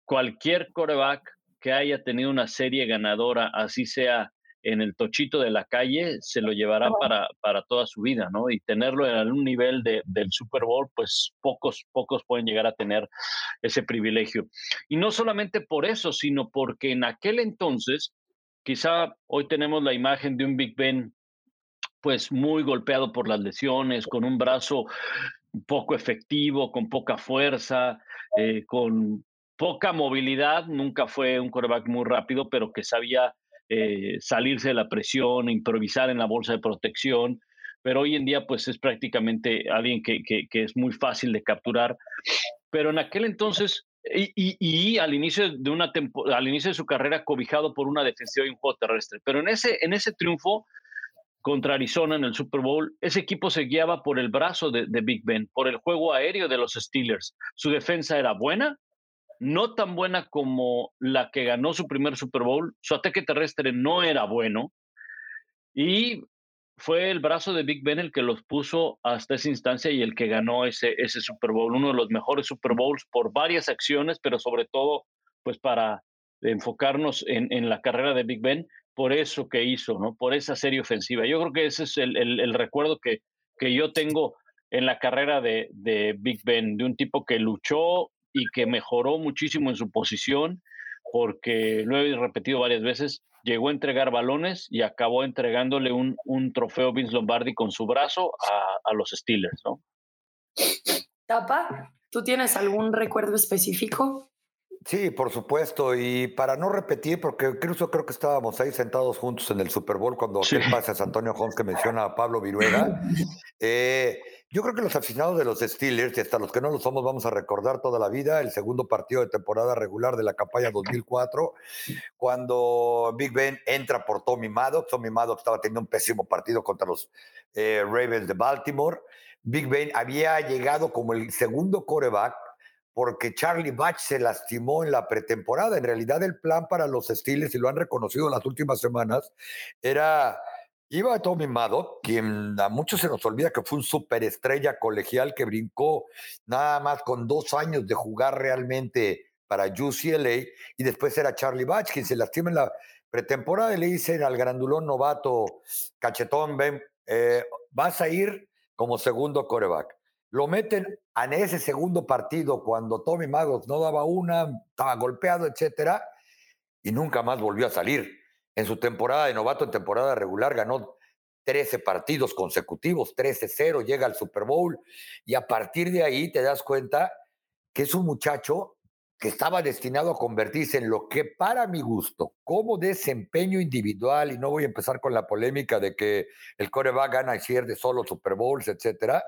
cualquier coreback que haya tenido una serie ganadora, así sea en el tochito de la calle, se lo llevará para, para toda su vida, ¿no? Y tenerlo en algún nivel de, del Super Bowl, pues pocos, pocos pueden llegar a tener ese privilegio. Y no solamente por eso, sino porque en aquel entonces, quizá hoy tenemos la imagen de un Big Ben, pues muy golpeado por las lesiones, con un brazo poco efectivo, con poca fuerza, eh, con poca movilidad, nunca fue un quarterback muy rápido, pero que sabía eh, salirse de la presión, improvisar en la bolsa de protección, pero hoy en día pues es prácticamente alguien que, es muy fácil de capturar. Pero en aquel entonces, y, al, inicio de una al inicio de su carrera cobijado por una defensiva y un juego terrestre, pero en ese, en ese triunfo contra Arizona en el Super Bowl, ese equipo se guiaba por el brazo de Big Ben, por el juego aéreo de los Steelers. Su defensa era buena, no tan buena como la que ganó su primer Super Bowl. Su ataque terrestre no era bueno. Y fue el brazo de Big Ben el que los puso hasta esa instancia y el que ganó ese, ese Super Bowl, uno de los mejores Super Bowls por varias acciones, pero sobre todo, pues para enfocarnos en, la carrera de Big Ben, por eso que hizo, ¿no? Por esa serie ofensiva. Yo creo que ese es el, recuerdo que, que yo tengo en la carrera de, de Big Ben, de un tipo que luchó y que mejoró muchísimo en su posición porque lo he repetido varias veces, llegó a entregar balones y acabó entregándole un, un trofeo Vince Lombardi con su brazo a, a, los Steelers, ¿no? Tapa, ¿tú tienes algún recuerdo específico? Sí, por supuesto. Y para no repetir, porque incluso creo que estábamos ahí sentados juntos en el Super Bowl cuando sí. pasa Antonio Holmes que menciona a Pablo Viruega. Eh, Yo creo que los aficionados de los Steelers, y hasta los que no lo somos, vamos a recordar toda la vida el segundo partido de temporada regular de la campaña 2004, cuando Big Ben entra por Tommy Maddox. Tommy Maddox estaba teniendo un pésimo partido contra los eh, Ravens de Baltimore. Big Ben había llegado como el segundo coreback porque Charlie Batch se lastimó en la pretemporada. En realidad el plan para los Steelers, y lo han reconocido en las últimas semanas, era Iba Tommy Maddox, quien a muchos se nos olvida que fue un superestrella colegial que brincó nada más con dos años de jugar realmente para UCLA y después era Charlie Batch, quien se lastima en la pretemporada y le dicen al grandulón novato Cachetón, ven, eh, vas a ir como segundo coreback. Lo meten en ese segundo partido cuando Tommy Maddox no daba una, estaba golpeado, etcétera, y nunca más volvió a salir en su temporada de novato, en temporada regular, ganó 13 partidos consecutivos, 13-0, llega al Super Bowl y a partir de ahí te das cuenta que es un muchacho estaba destinado a convertirse en lo que para mi gusto, como desempeño individual, y no voy a empezar con la polémica de que el coreback gana y pierde solo Super Bowls, etcétera,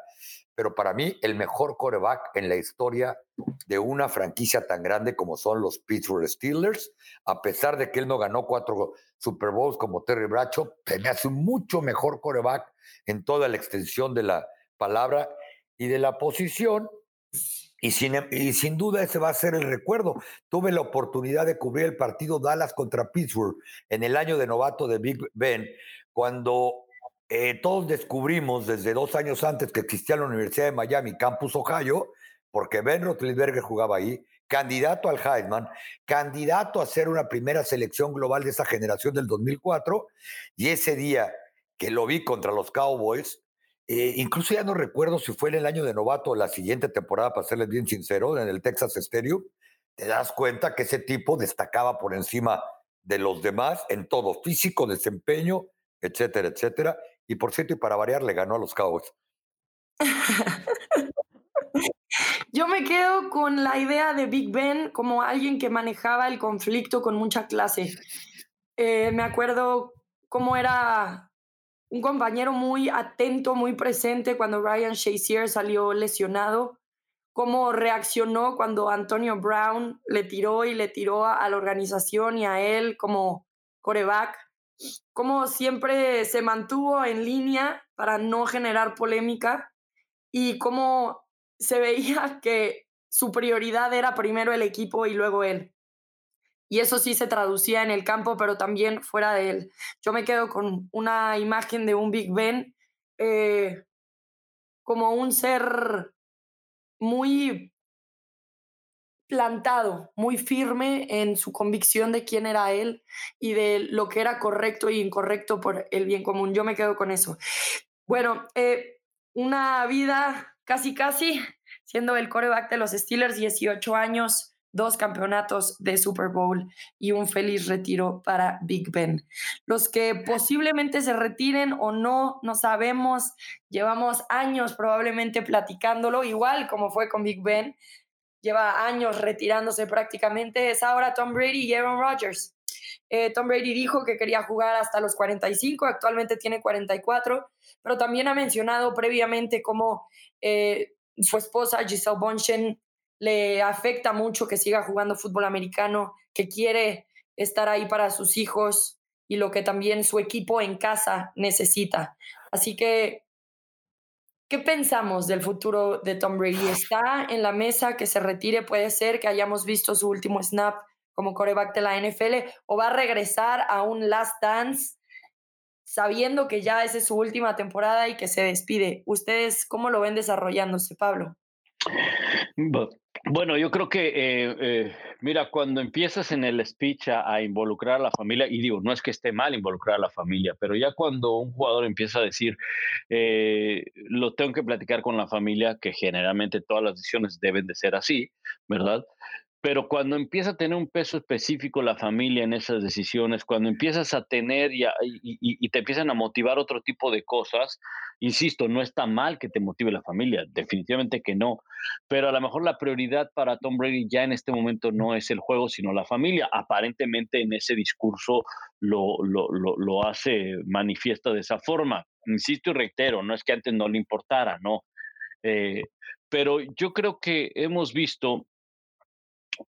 pero para mí el mejor coreback en la historia de una franquicia tan grande como son los Pittsburgh Steelers, a pesar de que él no ganó cuatro Super Bowls como Terry Bradshaw, me hace un mucho mejor coreback en toda la extensión de la palabra y de la posición. Y sin, duda ese va a ser el recuerdo. Tuve la oportunidad de cubrir el partido Dallas contra Pittsburgh en el año de novato de Big Ben, cuando eh, todos descubrimos desde dos años antes que existía la Universidad de Miami, Campus Ohio, porque Ben Roethlisberger jugaba ahí, candidato al Heisman, candidato a ser una primera selección global de esa generación del 2004, y ese día que lo vi contra los Cowboys, eh, incluso ya no recuerdo si fue en el año de novato o la siguiente temporada, para serles bien sincero, en el Texas Stadium, te das cuenta que ese tipo destacaba por encima de los demás en todo, físico, desempeño, etcétera, etcétera, y por cierto, y para variar, le ganó a los Cowboys. Yo me quedo con la idea de Big Ben como alguien que manejaba el conflicto con mucha clase. Eh, me acuerdo cómo era un compañero muy atento, muy presente cuando Ryan Shazier salió lesionado, cómo reaccionó cuando Antonio Brown le tiró y le tiró a la organización y a él como coreback cómo siempre se mantuvo en línea para no generar polémica y cómo se veía que su prioridad era primero el equipo y luego él. Y eso sí se traducía en el campo, pero también fuera de él. Yo me quedo con una imagen de un Big Ben eh, como un ser muy plantado, muy firme en su convicción de quién era él y de lo que era correcto y incorrecto por el bien común. Yo me quedo con eso. Bueno, eh, una vida casi casi siendo el coreback de los Steelers, 18 años, dos campeonatos de Super Bowl y un feliz retiro para Big Ben. Los que posiblemente se retiren o no, no sabemos, llevamos años probablemente platicándolo, igual como fue con Big Ben, lleva años retirándose prácticamente, es ahora Tom Brady y Aaron Rodgers. Eh, Tom Brady dijo que quería jugar hasta los 45, actualmente tiene 44, pero también ha mencionado previamente cómo eh, su esposa Giselle Bonchen le afecta mucho que siga jugando fútbol americano, que quiere estar ahí para sus hijos y lo que también su equipo en casa necesita. Así que ¿Qué pensamos del futuro de Tom Brady? ¿Está en la mesa que se retire? Puede ser que hayamos visto su último snap como coreback de la NFL o va a regresar a un last dance sabiendo que ya esa es su última temporada y que se despide. ¿Ustedes cómo lo ven desarrollándose, Pablo? Bueno, yo creo que, eh, eh, mira, cuando empiezas en el speech a, involucrar a la familia, y digo, no es que esté mal involucrar a la familia, pero ya cuando un jugador empieza a decir, eh, lo tengo que platicar con la familia, que generalmente todas las decisiones deben de ser así, ¿verdad? Pero cuando empieza a tener un peso específico la familia en esas decisiones, cuando empiezas a tener y, y, te empiezan a motivar otro tipo de cosas, insisto, no está mal que te motive la familia, definitivamente que no, pero a lo mejor la prioridad para Tom Brady ya en este momento no es el juego, sino la familia. Aparentemente en ese discurso lo, lo, lo, lo hace manifiesta de esa forma. Insisto y reitero, no es que antes no le importara, no, Eh, pero yo creo que hemos visto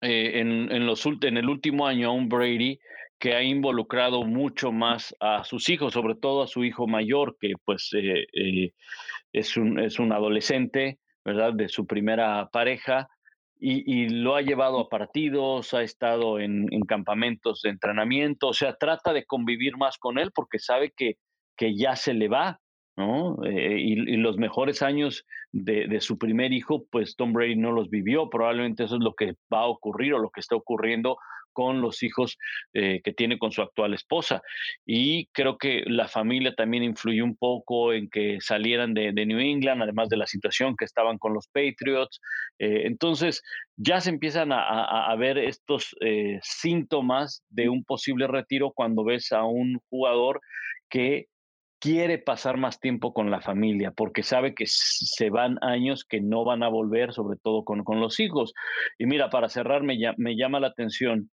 eh, en, en, los, en el último año a un Brady que ha involucrado mucho más a sus hijos, sobre todo a su hijo mayor, que pues eh, eh, es, un, es un adolescente, ¿verdad? De su primera pareja, y, lo ha llevado a partidos, ha estado en, en, campamentos de entrenamiento, o sea, trata de convivir más con él porque sabe que, que ya se le va, ¿no? Eh, y, los mejores años de, su primer hijo, pues Tom Brady no los vivió. Probablemente eso es lo que va a ocurrir o lo que está ocurriendo con los hijos eh, que tiene con su actual esposa. Y creo que la familia también influyó un poco en que salieran de, New England, además de la situación que estaban con los Patriots. Eh, entonces, ya se empiezan a, a ver estos síntomas de un posible retiro cuando ves a un jugador que quiere pasar más tiempo con la familia porque sabe que se van años que no van a volver, sobre todo con, con los hijos. Y mira, para cerrar, me, me llama la atención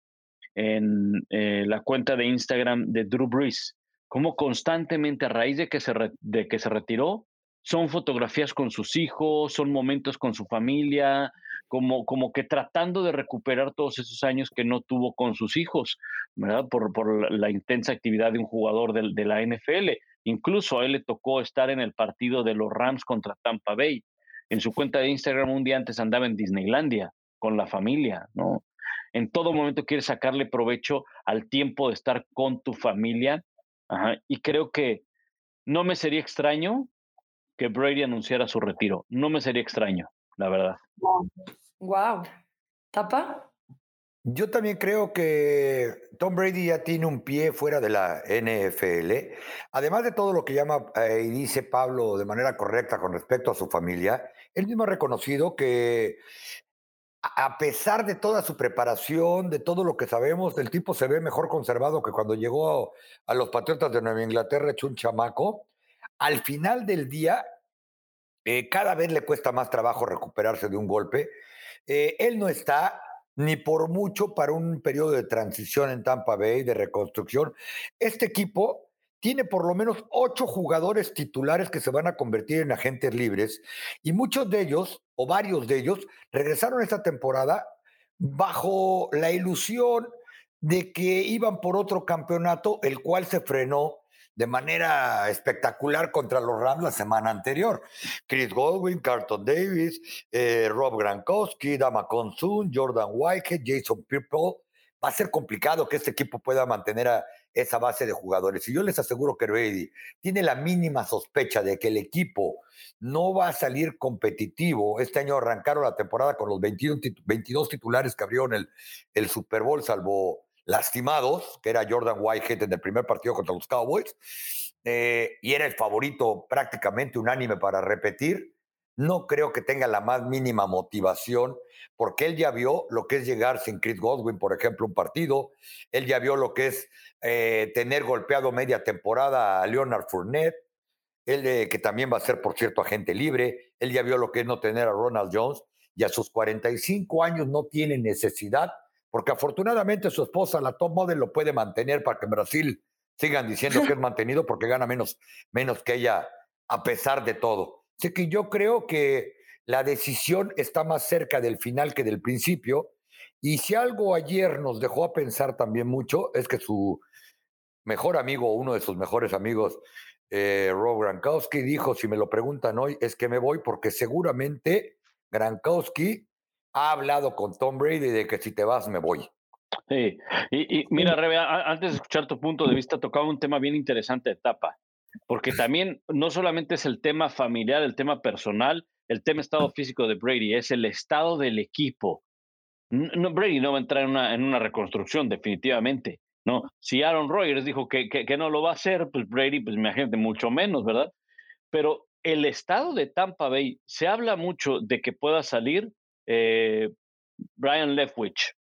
en eh, la cuenta de Instagram de Drew Brees, como constantemente a raíz de que, se de que se retiró, son fotografías con sus hijos, son momentos con su familia, como, como que tratando de recuperar todos esos años que no tuvo con sus hijos, ¿verdad? Por, por la, intensa actividad de un jugador de la NFL. Incluso a él le tocó estar en el partido de los Rams contra Tampa Bay. En su cuenta de Instagram un día antes andaba en Disneylandia con la familia, ¿no? En todo momento quieres sacarle provecho al tiempo de estar con tu familia. Y creo que no me sería extraño que Brady anunciara su retiro. No me sería extraño, la verdad. Wow. ¿Tapa? Yo también creo que Tom Brady ya tiene un pie fuera de la NFL. Además de todo lo que llama eh, y dice Pablo de manera correcta con respecto a su familia, él mismo ha reconocido que a pesar de toda su preparación, de todo lo que sabemos, el tipo se ve mejor conservado que cuando llegó a los Patriotas de Nueva Inglaterra hecho un chamaco. Al final del día, eh, cada vez le cuesta más trabajo recuperarse de un golpe. Eh, él no está ni por mucho para un periodo de transición en Tampa Bay, de reconstrucción. Este equipo tiene por lo menos ocho jugadores titulares que se van a convertir en agentes libres y muchos de ellos, o varios de ellos, regresaron esta temporada bajo la ilusión de que iban por otro campeonato, el cual se frenó de manera espectacular contra los Rams la semana anterior. Chris Godwin, Carlton Davis, eh, Rob Gronkowski, Dama Sun, Jordan Whitehead, Jason Pierre Va a ser complicado que este equipo pueda mantener esa base de jugadores. Y yo les aseguro que Brady tiene la mínima sospecha de que el equipo no va a salir competitivo. Este año arrancaron la temporada con los 22 titulares que abrieron el, el Super Bowl, salvo lastimados, que era Jordan Whitehead en el primer partido contra los Cowboys, eh, y era el favorito prácticamente unánime para repetir, no creo que tenga la más mínima motivación, porque él ya vio lo que es llegar sin Chris Godwin, por ejemplo, un partido, él ya vio lo que es eh, tener golpeado media temporada a Leonard Fournette, él eh, que también va a ser, por cierto, agente libre, él ya vio lo que es no tener a Ronald Jones, y a sus 45 años no tiene necesidad porque afortunadamente su esposa, la top model, lo puede mantener para que en Brasil sigan diciendo que es mantenido porque gana menos, menos que ella a pesar de todo. Así que yo creo que la decisión está más cerca del final que del principio. Y si algo ayer nos dejó a pensar también mucho, es que su mejor amigo, uno de sus mejores amigos, eh, Rob Grankowski, dijo, si me lo preguntan hoy, es que me voy porque seguramente Grankowski ha hablado con Tom Brady de que si te vas me voy. Sí, y, mira, Rebe, antes de escuchar tu punto de vista, tocaba un tema bien interesante de etapa, porque también no solamente es el tema familiar, el tema personal, el tema estado físico de Brady, es el estado del equipo. No, Brady no va a entrar en una, en una reconstrucción, definitivamente. No, si Aaron Rodgers dijo que, que, que, no lo va a hacer, pues Brady, pues imagínate, mucho menos, ¿verdad? Pero el estado de Tampa Bay, se habla mucho de que pueda salir eh, Brian Leftwich.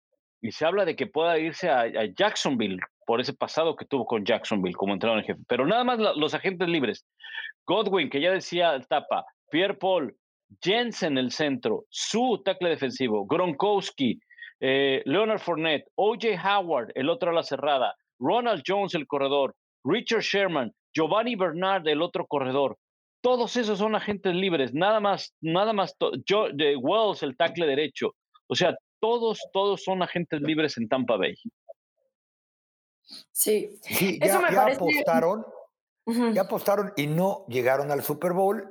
Y se habla de que pueda irse a, Jacksonville por ese pasado que tuvo con Jacksonville como entrenador en jefe. Pero nada más los agentes libres. Godwin, que ya decía Tapa, Pierre Paul, Jensen el centro, su tackle defensivo, Gronkowski, eh, Leonard Fournette, OJ Howard, el otro a la cerrada, Ronald Jones el corredor, Richard Sherman, Giovanni Bernard el otro corredor. Todos esos son agentes libres, nada más, nada más, yo, de Wells, el tackle derecho, o sea, todos, todos son agentes libres en Tampa Bay. Sí, eso me ya apostaron, ya apostaron y no llegaron al Super Bowl.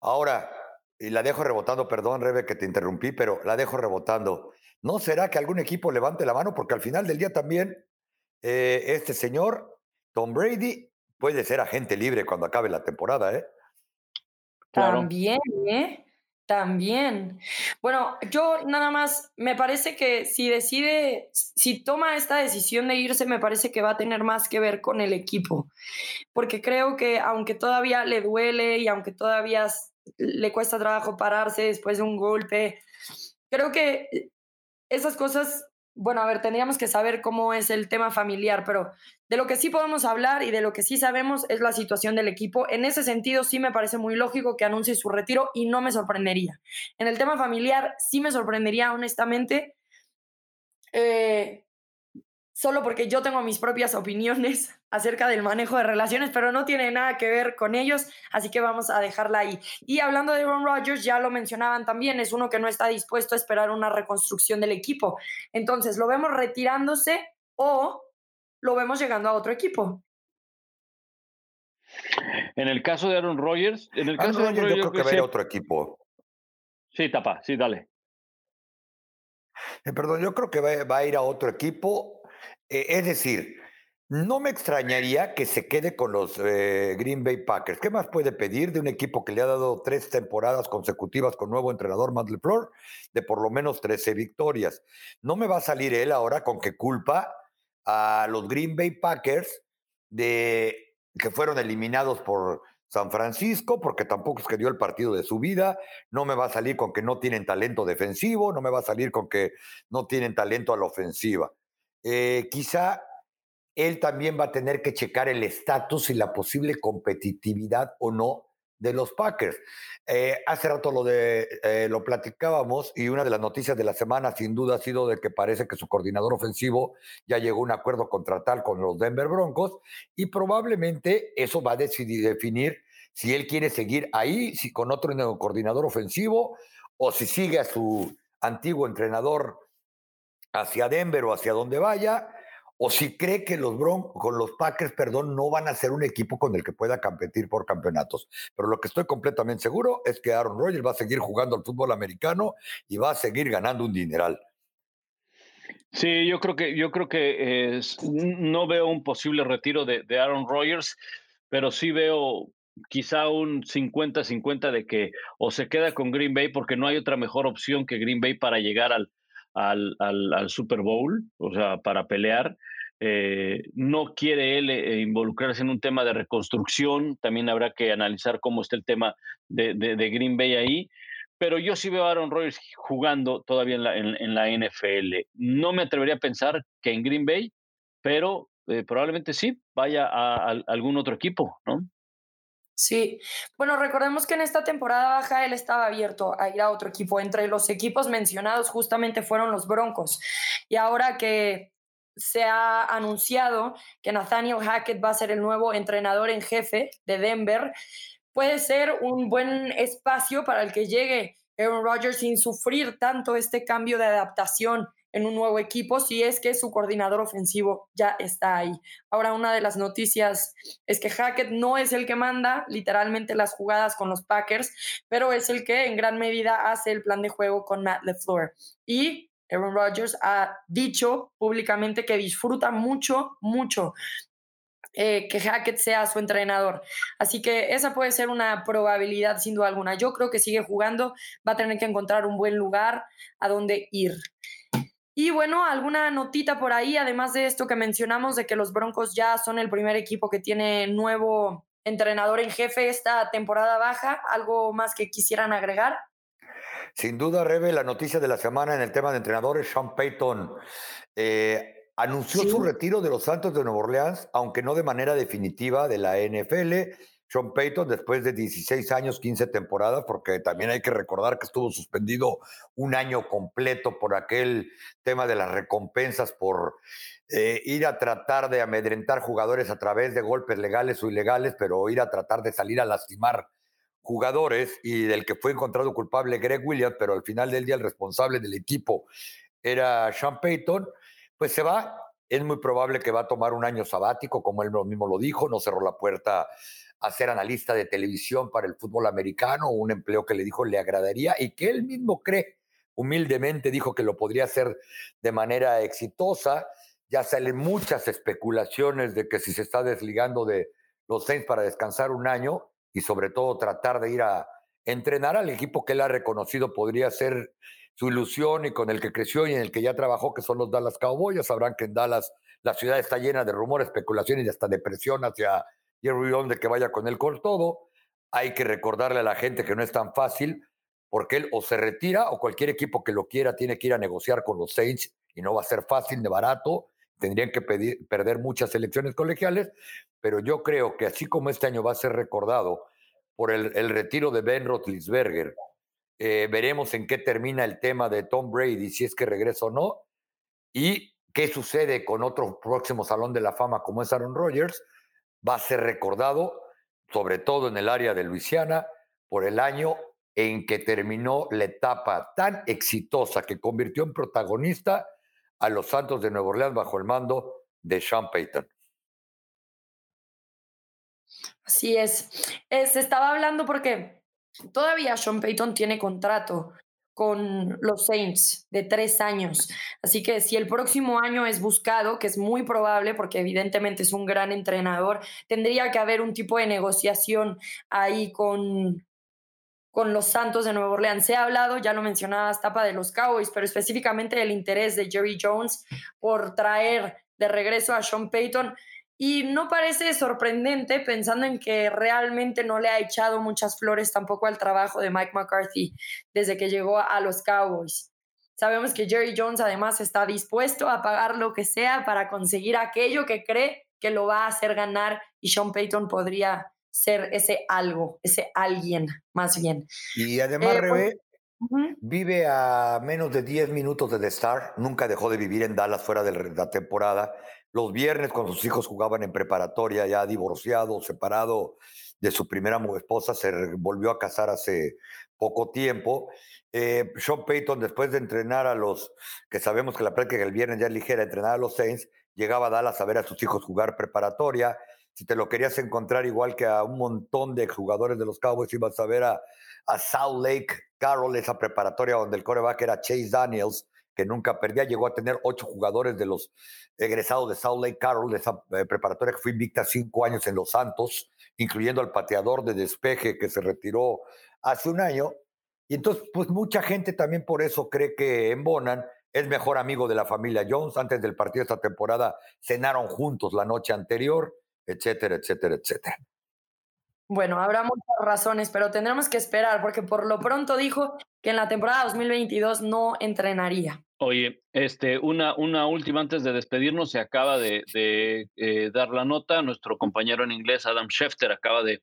Ahora, y la dejo rebotando, perdón, Rebe, que te interrumpí, pero la dejo rebotando. ¿No será que algún equipo levante la mano? Porque al final del día también eh, este señor, Tom Brady, puede ser agente libre cuando acabe la temporada, ¿eh? También, ¿eh? También. Bueno, yo nada más, me parece que si decide, si toma esta decisión de irse, me parece que va a tener más que ver con el equipo, porque creo que aunque todavía le duele y aunque todavía le cuesta trabajo pararse después de un golpe, creo que esas cosas bueno, a ver, tendríamos que saber cómo es el tema familiar, pero de lo que sí podemos hablar y de lo que sí sabemos es la situación del equipo. En ese sentido, sí me parece muy lógico que anuncie su retiro y no me sorprendería. En el tema familiar, sí me sorprendería, honestamente. Eh, solo porque yo tengo mis propias opiniones acerca del manejo de relaciones, pero no tiene nada que ver con ellos, así que vamos a dejarla ahí. Y hablando de Aaron Rodgers, ya lo mencionaban también, es uno que no está dispuesto a esperar una reconstrucción del equipo. Entonces, ¿lo vemos retirándose o lo vemos llegando a otro equipo? En el caso de Aaron Rodgers, en el caso de Aaron Rodgers, yo creo que va a otro equipo. Sí, tapa, sí, dale. Eh, perdón, yo creo que va a ir a otro equipo eh, es decir, no me extrañaría que se quede con los eh, Green Bay Packers. ¿Qué más puede pedir de un equipo que le ha dado tres temporadas consecutivas con nuevo entrenador Matt LeFleur de por lo menos 13 victorias? No me va a salir él ahora con que culpa a los Green Bay Packers de que fueron eliminados por San Francisco, porque tampoco es que dio el partido de su vida, no me va a salir con que no tienen talento defensivo, no me va a salir con que no tienen talento a la ofensiva. Eh, quizá él también va a tener que checar el estatus y la posible competitividad o no de los Packers. Eh, hace rato lo, de, eh, lo platicábamos y una de las noticias de la semana sin duda ha sido de que parece que su coordinador ofensivo ya llegó a un acuerdo contratal con los Denver Broncos y probablemente eso va a decidir, definir si él quiere seguir ahí si con otro coordinador ofensivo o si sigue a su antiguo entrenador hacia Denver o hacia donde vaya, o si cree que los Broncos, con los Packers, perdón, no van a ser un equipo con el que pueda competir por campeonatos. Pero lo que estoy completamente seguro es que Aaron Rodgers va a seguir jugando al fútbol americano y va a seguir ganando un dineral. Sí, yo creo que yo creo que no veo un posible retiro de, de Aaron Rodgers, pero sí veo quizá un 50-50 de que o se queda con Green Bay porque no hay otra mejor opción que Green Bay para llegar al, al, al, Super Bowl, o sea, para pelear. Eh, no quiere él eh, involucrarse en un tema de reconstrucción, también habrá que analizar cómo está el tema de, de, Green Bay ahí, pero yo sí veo a Aaron Rodgers jugando todavía en la, en, la NFL. No me atrevería a pensar que en Green Bay, pero eh, probablemente sí vaya a, a, algún otro equipo, ¿no? Sí, bueno, recordemos que en esta temporada baja él estaba abierto a ir a otro equipo. Entre los equipos mencionados justamente fueron los Broncos. Y ahora que se ha anunciado que Nathaniel Hackett va a ser el nuevo entrenador en jefe de Denver, puede ser un buen espacio para el que llegue Aaron Rodgers sin sufrir tanto este cambio de adaptación en un nuevo equipo si es que su coordinador ofensivo ya está ahí. Ahora, una de las noticias es que Hackett no es el que manda literalmente las jugadas con los Packers, pero es el que en gran medida hace el plan de juego con Matt LeFleur. Y Aaron Rodgers ha dicho públicamente que disfruta mucho, mucho eh, que Hackett sea su entrenador. Así que esa puede ser una probabilidad sin duda alguna. Yo creo que sigue jugando, va a tener que encontrar un buen lugar a donde ir. Y bueno, alguna notita por ahí, además de esto que mencionamos, de que los Broncos ya son el primer equipo que tiene nuevo entrenador en jefe esta temporada baja, ¿algo más que quisieran agregar? Sin duda, Rebe, la noticia de la semana en el tema de entrenadores, Sean Payton eh, anunció su retiro de los Santos de Nueva Orleans, aunque no de manera definitiva de la NFL. Sean Payton después de 16 años, 15 temporadas, porque también hay que recordar que estuvo suspendido un año completo por aquel tema de las recompensas por eh, ir a tratar de amedrentar jugadores a través de golpes legales o ilegales, pero ir a tratar de salir a lastimar jugadores y del que fue encontrado culpable Greg Williams, pero al final del día el responsable del equipo era Sean Payton, pues se va. Es muy probable que va a tomar un año sabático, como él mismo lo dijo, no cerró la puerta a ser analista de televisión para el fútbol americano, un empleo que le dijo le agradaría y que él mismo cree, humildemente dijo que lo podría hacer de manera exitosa. Ya salen muchas especulaciones de que si se está desligando de los Saints para descansar un año y sobre todo tratar de ir a entrenar al equipo que él ha reconocido podría ser su ilusión y con el que creció y en el que ya trabajó, que son los Dallas Cowboys. sabrán que en Dallas la ciudad está llena de rumores, especulaciones y hasta depresión hacia Jerry de que vaya con él con todo. Hay que recordarle a la gente que no es tan fácil porque él o se retira o cualquier equipo que lo quiera tiene que ir a negociar con los Saints y no va a ser fácil ni barato. Tendrían que perder muchas elecciones colegiales, pero yo creo que así como este año va a ser recordado por el, retiro de Ben Roethlisberger, eh, veremos en qué termina el tema de Tom Brady, si es que regresa o no, y qué sucede con otro próximo Salón de la Fama como es Aaron Rodgers, va a ser recordado, sobre todo en el área de Luisiana, por el año en que terminó la etapa tan exitosa que convirtió en protagonista a los Santos de Nueva Orleans bajo el mando de Sean Payton. Así es. Se estaba hablando porque todavía Sean Payton tiene contrato con los Saints de tres años. Así que si el próximo año es buscado, que es muy probable porque evidentemente es un gran entrenador, tendría que haber un tipo de negociación ahí con, con los Santos de Nueva Orleans. Se ha hablado, ya lo mencionaba, tapa de los Cowboys, pero específicamente del interés de Jerry Jones por traer de regreso a Sean Payton. Y no parece sorprendente pensando en que realmente no le ha echado muchas flores tampoco al trabajo de Mike McCarthy desde que llegó a los Cowboys. Sabemos que Jerry Jones además está dispuesto a pagar lo que sea para conseguir aquello que cree que lo va a hacer ganar y Sean Payton podría ser ese algo, ese alguien más bien. Y además, eh, Rebe, vive a menos de 10 minutos de The Star, nunca dejó de vivir en Dallas fuera de la temporada los viernes cuando sus hijos jugaban en preparatoria, ya divorciado, separado de su primera esposa, se volvió a casar hace poco tiempo. Eh, Sean Payton, después de entrenar a los, que sabemos que la práctica del viernes ya es ligera, entrenar a los Saints, llegaba a Dallas a ver a sus hijos jugar preparatoria. Si te lo querías encontrar igual que a un montón de jugadores de los Cowboys, ibas a ver a, a South Lake Carroll, esa preparatoria donde el coreback era Chase Daniels, nunca perdía, llegó a tener ocho jugadores de los egresados de South Lake Carroll, de esa eh, preparatoria que fue invicta cinco años en Los Santos, incluyendo al pateador de despeje que se retiró hace un año. Y entonces, pues mucha gente también por eso cree que en Bonan es mejor amigo de la familia Jones. Antes del partido de esta temporada cenaron juntos la noche anterior, etcétera, etcétera, etcétera. Bueno, habrá muchas razones, pero tendremos que esperar porque por lo pronto dijo que en la temporada 2022 no entrenaría. Oye, este, una, una última antes de despedirnos, se acaba de, eh, dar la nota, nuestro compañero en inglés, Adam Schefter, acaba de,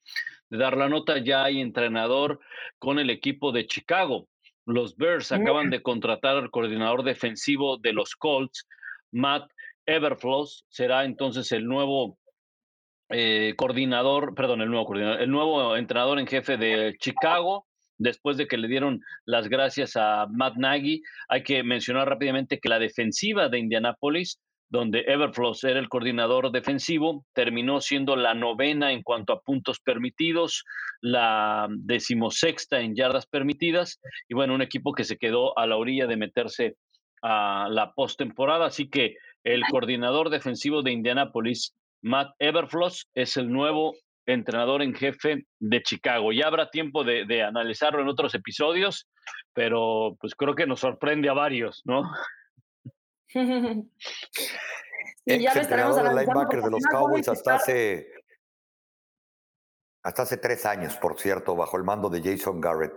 dar la nota, ya hay entrenador con el equipo de Chicago. Los Bears acaban de contratar al coordinador defensivo de los Colts, Matt Everfloss, será entonces el nuevo eh, coordinador, perdón, el nuevo coordinador, el nuevo entrenador en jefe de Chicago, después de que le dieron las gracias a Matt Nagy. Hay que mencionar rápidamente que la defensiva de Indianapolis, donde Everfloss era el coordinador defensivo, terminó siendo la novena en cuanto a puntos permitidos, la decimosexta en yardas permitidas, y bueno, un equipo que se quedó a la orilla de meterse a la postemporada. Así que el coordinador defensivo de Indianapolis, Matt Everfloss es el nuevo entrenador en jefe de Chicago. Ya habrá tiempo de, analizarlo en otros episodios, pero pues creo que nos sorprende a varios, ¿no? sí, ya entrenador de linebackers de los Cowboys hasta hace, hasta hace tres años, por cierto, bajo el mando de Jason Garrett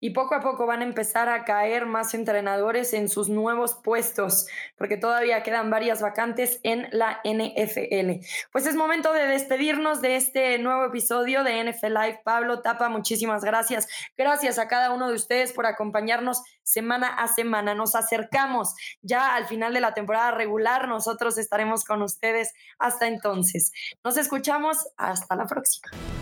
y poco a poco van a empezar a caer más entrenadores en sus nuevos puestos, porque todavía quedan varias vacantes en la NFL. Pues es momento de despedirnos de este nuevo episodio de NFL Live. Pablo Tapa, muchísimas gracias. Gracias a cada uno de ustedes por acompañarnos semana a semana. Nos acercamos ya al final de la temporada regular. Nosotros estaremos con ustedes hasta entonces. Nos escuchamos. Hasta la próxima.